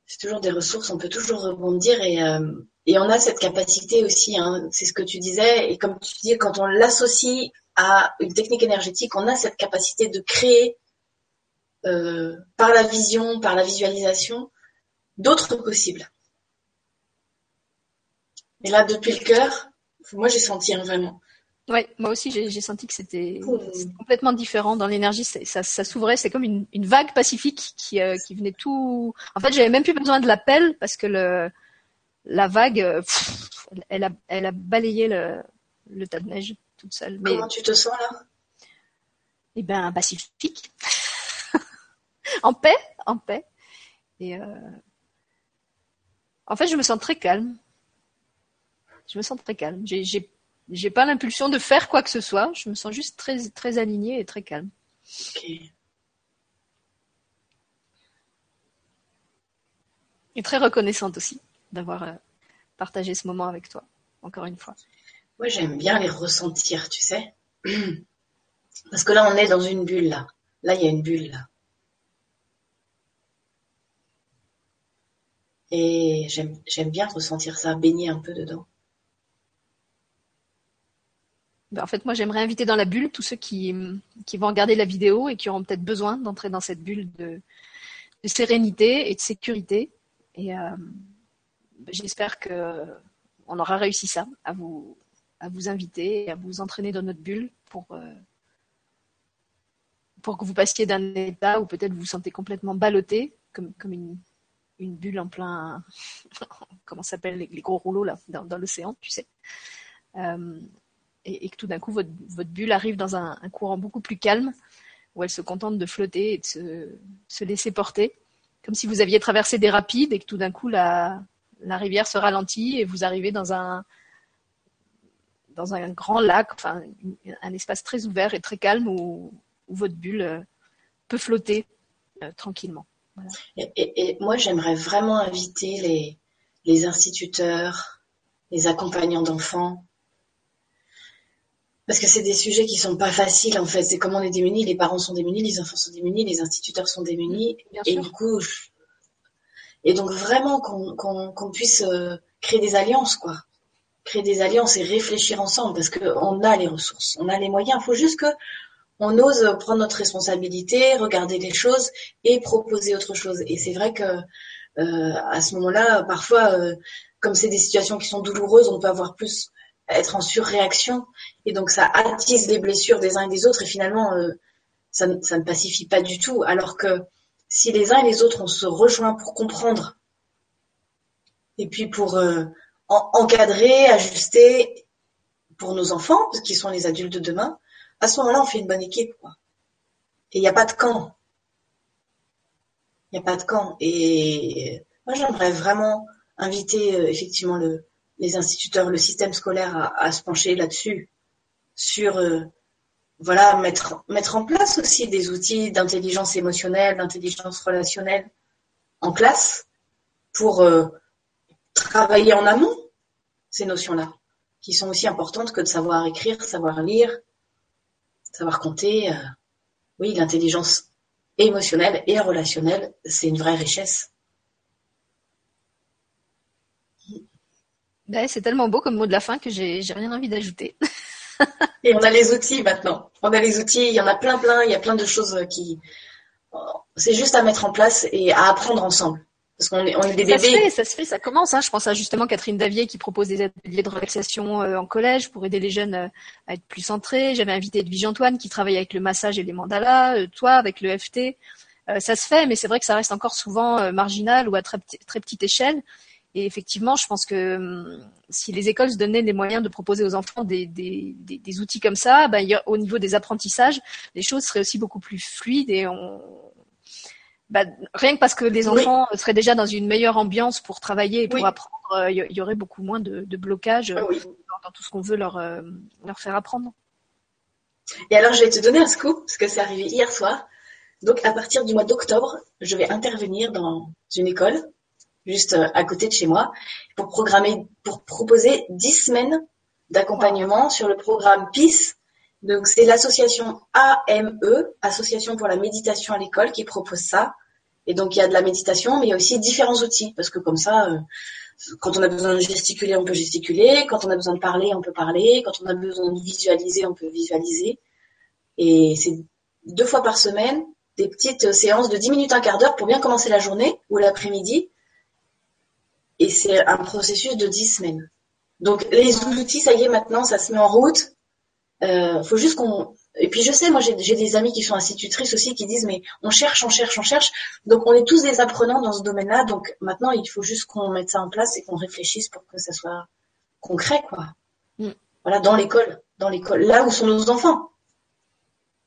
C'est toujours des ressources, on peut toujours rebondir et, euh, et on a cette capacité aussi, hein, c'est ce que tu disais, et comme tu dis, quand on l'associe à une technique énergétique, on a cette capacité de créer euh, par la vision, par la visualisation, d'autres possibles. Et là, depuis le cœur, moi j'ai senti hein, vraiment. Oui, moi aussi j'ai senti que c'était complètement différent dans l'énergie. Ça, ça s'ouvrait, c'est comme une, une, vague pacifique qui, euh, qui venait tout. En fait, j'avais même plus besoin de l'appel parce que le, la vague, euh, elle, a, elle a balayé le, le tas de neige toute seule. Mais, Comment tu te sens là? Eh ben, pacifique, en paix, en paix. Et euh... en fait, je me sens très calme. Je me sens très calme. J'ai j'ai pas l'impulsion de faire quoi que ce soit. Je me sens juste très, très alignée et très calme. Et très reconnaissante aussi d'avoir euh, partagé ce moment avec toi, encore une fois. Moi, j'aime bien les ressentir, tu sais. Parce que là, on est dans une bulle, là. Là, il y a une bulle, là. Et j'aime bien ressentir ça, baigner un peu dedans. Ben, en fait, moi, j'aimerais inviter dans la bulle tous ceux qui, qui vont regarder la vidéo et qui auront peut-être besoin d'entrer dans cette bulle de, sérénité et de sécurité. Et euh, j'espère que on aura réussi ça, à vous, à vous inviter, à vous entraîner dans notre bulle pour, euh, pour que vous passiez d'un état où peut-être vous vous sentez complètement ballotté, comme, comme une, une bulle en plein, comment s'appelle les, gros rouleaux là, dans, l'océan, tu sais. Euh, et, que tout d'un coup votre, votre, bulle arrive dans un, courant beaucoup plus calme, où elle se contente de flotter et de se, se, laisser porter, comme si vous aviez traversé des rapides et que tout d'un coup la, la rivière se ralentit et vous arrivez dans un dans un grand lac, enfin un espace très ouvert et très calme où, où votre bulle euh, peut flotter euh, tranquillement. Et, et, moi, j'aimerais vraiment inviter les, les instituteurs, les accompagnants d'enfants, parce que c'est des sujets qui sont pas faciles en fait. C'est comme on est démunis, les parents sont démunis, les enfants sont démunis, les instituteurs sont démunis. et du coup, et donc vraiment qu'on puisse euh, créer des alliances quoi, créer des alliances et réfléchir ensemble parce que on a les ressources, on a les moyens. Il faut juste que on ose prendre notre responsabilité, regarder les choses et proposer autre chose. Et c'est vrai que euh, à ce moment-là, parfois, euh, comme c'est des situations qui sont douloureuses, on peut avoir plus être en surréaction et donc ça attise les blessures des uns et des autres et finalement euh, ça, ça, ne pacifie pas du tout. Alors que si les uns et les autres on se rejoint pour comprendre et puis pour euh, encadrer, ajuster pour nos enfants, qui sont les adultes de demain, à ce moment-là on fait une bonne équipe. Quoi. Et il n'y a pas de camp. Il n'y a pas de camp. Et moi j'aimerais vraiment inviter euh, effectivement le, les instituteurs, le système scolaire à, se pencher là-dessus, sur euh, voilà mettre mettre en place aussi des outils d'intelligence émotionnelle, d'intelligence relationnelle en classe pour euh, travailler en amont ces notions-là, qui sont aussi importantes que de savoir écrire, savoir lire, savoir compter. Euh, oui, l'intelligence émotionnelle et relationnelle, c'est une vraie richesse. Ben, c'est tellement beau comme mot de la fin que j'ai rien envie d'ajouter. Et on a les outils maintenant. On a les outils, il y en a plein, plein, il y a plein de choses qui. C'est juste à mettre en place et à apprendre ensemble. Parce qu'on est, on est des ça bébés. Se fait, ça se fait, ça commence. Hein. Je pense à justement Catherine Davier qui propose des ateliers de relaxation euh, en collège pour aider les jeunes euh, à être plus centrés. J'avais invité Edwige Antoine qui travaille avec le massage et les mandalas. Euh, toi avec le FT. ça se fait, mais c'est vrai que ça reste encore souvent marginal ou à très, très petite échelle. Et effectivement, je pense que hum, si les écoles se donnaient les moyens de proposer aux enfants des, des, des, outils comme ça, ben, au niveau des apprentissages, les choses seraient aussi beaucoup plus fluides et on, ben, rien que parce que les enfants seraient déjà dans une meilleure ambiance pour travailler et pour apprendre, euh, il y, aurait beaucoup moins de, de blocage ah dans tout ce qu'on veut leur, euh, leur faire apprendre. Et alors, je vais te donner un scoop, parce que c'est arrivé hier soir. Donc, à partir du mois d'octobre, je vais intervenir dans une école, juste euh, à côté de chez moi, pour programmer, pour proposer 10 semaines d'accompagnement sur le programme PIS. Donc, c'est l'association AME, Association pour la méditation à l'école, qui propose ça. Et donc, il y a de la méditation, mais il y a aussi différents outils, parce que comme ça, euh, quand on a besoin de gesticuler, on peut gesticuler. Quand on a besoin de parler, on peut parler. Quand on a besoin de visualiser, on peut visualiser. Et c'est deux fois par semaine, des petites séances de 10 minutes, un quart d'heure pour bien commencer la journée ou l'après-midi. Et c'est un processus de 10 semaines. Donc les outils, ça y est, maintenant, ça se met en route. Euh, faut juste qu'on et puis je sais, moi j'ai des amis qui sont institutrices aussi qui disent mais on cherche, on cherche, on cherche. Donc on est tous des apprenants dans ce domaine-là. Donc maintenant il faut juste qu'on mette ça en place et qu'on réfléchisse pour que ça soit concret quoi. Mm. Voilà dans l'école, dans l'école, là où sont nos enfants.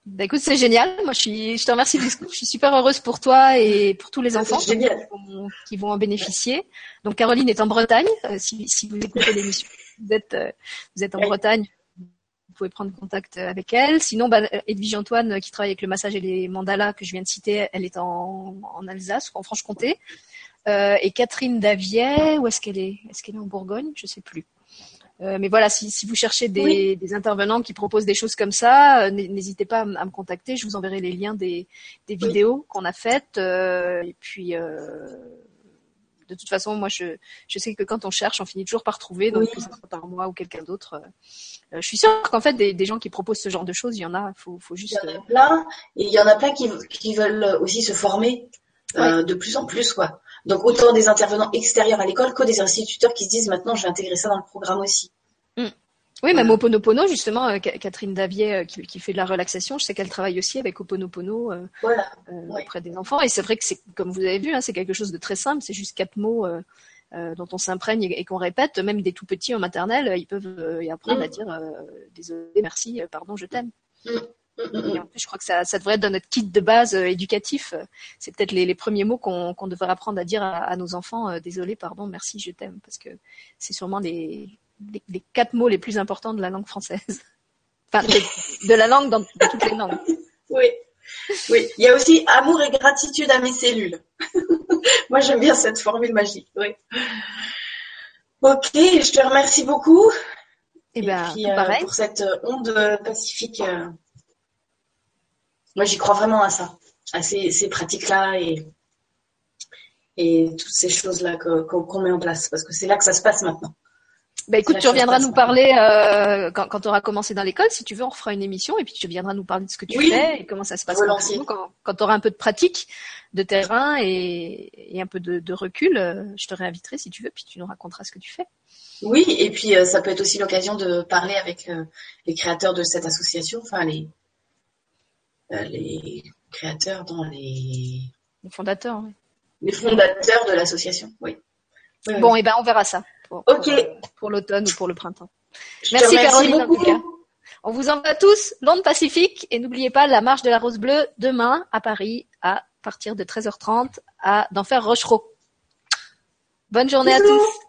Bah écoute, c'est génial. Moi, je suis, je te remercie. Je suis super heureuse pour toi et pour tous les enfants qui vont, qui vont, en bénéficier. Donc, Caroline est en Bretagne. Euh, si, si, vous écoutez l'émission, vous êtes, euh, vous êtes en Bretagne pouvez prendre contact avec elle. Sinon, bah, Edwige Antoine, qui travaille avec le massage et les mandalas que je viens de citer, elle est en, Alsace ou en Franche-Comté. Euh, et Catherine Davier, où est-ce qu'elle est? Est-ce qu'elle est en Bourgogne? Je sais plus. Euh, mais voilà, si, vous cherchez des, intervenants qui proposent des choses comme ça, euh, n'hésitez pas à, me contacter. Je vous enverrai les liens des, vidéos qu'on a faites. et puis, de toute façon, moi, je, sais que quand on cherche, on finit toujours par trouver, donc que ce soit par moi ou quelqu'un d'autre. Euh, euh, je suis sûre qu'en fait, des, gens qui proposent ce genre de choses, il y en a. Faut, faut juste. Il y en a plein, et il y en a plein qui, veulent aussi se former euh, de plus en plus, quoi. Donc autant des intervenants extérieurs à l'école que des instituteurs qui se disent maintenant, je vais intégrer ça dans le programme aussi. Oui, même Oponopono, justement, euh, Catherine Davier euh, qui, fait de la relaxation, je sais qu'elle travaille aussi avec Oponopono euh, auprès des enfants. Et c'est vrai que c'est, comme vous avez vu, hein, c'est quelque chose de très simple. C'est juste quatre mots dont on s'imprègne et, qu'on répète. Même des tout petits en maternelle, ils peuvent y apprendre à mm. dire désolé, merci, pardon, je t'aime. Mm. Mm, et en plus, je crois que ça, devrait être dans notre kit de base éducatif. C'est peut-être les, premiers mots qu'on devrait apprendre à dire à, nos enfants. désolé, pardon, merci, je t'aime, parce que c'est sûrement des les, quatre mots les plus importants de la langue française. Enfin, de, la langue dans, toutes les langues. Oui. Oui, il y a aussi amour et gratitude à mes cellules. Moi, j'aime bien cette formule magique. Oui. Ok, je te remercie beaucoup. Eh ben, et, ben, pour cette onde pacifique. Euh, moi, j'y crois vraiment à ça, à ces, pratiques-là et, et toutes ces choses-là qu'on met en place, parce que c'est là que ça se passe maintenant. Bah écoute, tu reviendras nous parler euh, quand, quand tu auras commencé dans l'école. Si tu veux, on refera une émission et puis tu viendras nous parler de ce que tu fais et comment ça se passe quand, quand tu auras un peu de pratique de terrain et, et un peu de, de, recul. Euh, je te réinviterai si tu veux, puis tu nous raconteras ce que tu fais. Oui, et puis euh, ça peut être aussi l'occasion de parler avec euh, les créateurs de cette association, enfin les les créateurs dans les les fondateurs. Oui. Les fondateurs de l'association, oui. bon, et eh ben on verra ça pour, l'automne ou pour le printemps. Merci Caroline On vous envoie tous l'onde pacifique et n'oubliez pas la marche de la rose bleue demain à Paris à partir de 13h30 à d'Enfer Rochereau. Bonne journée à tous.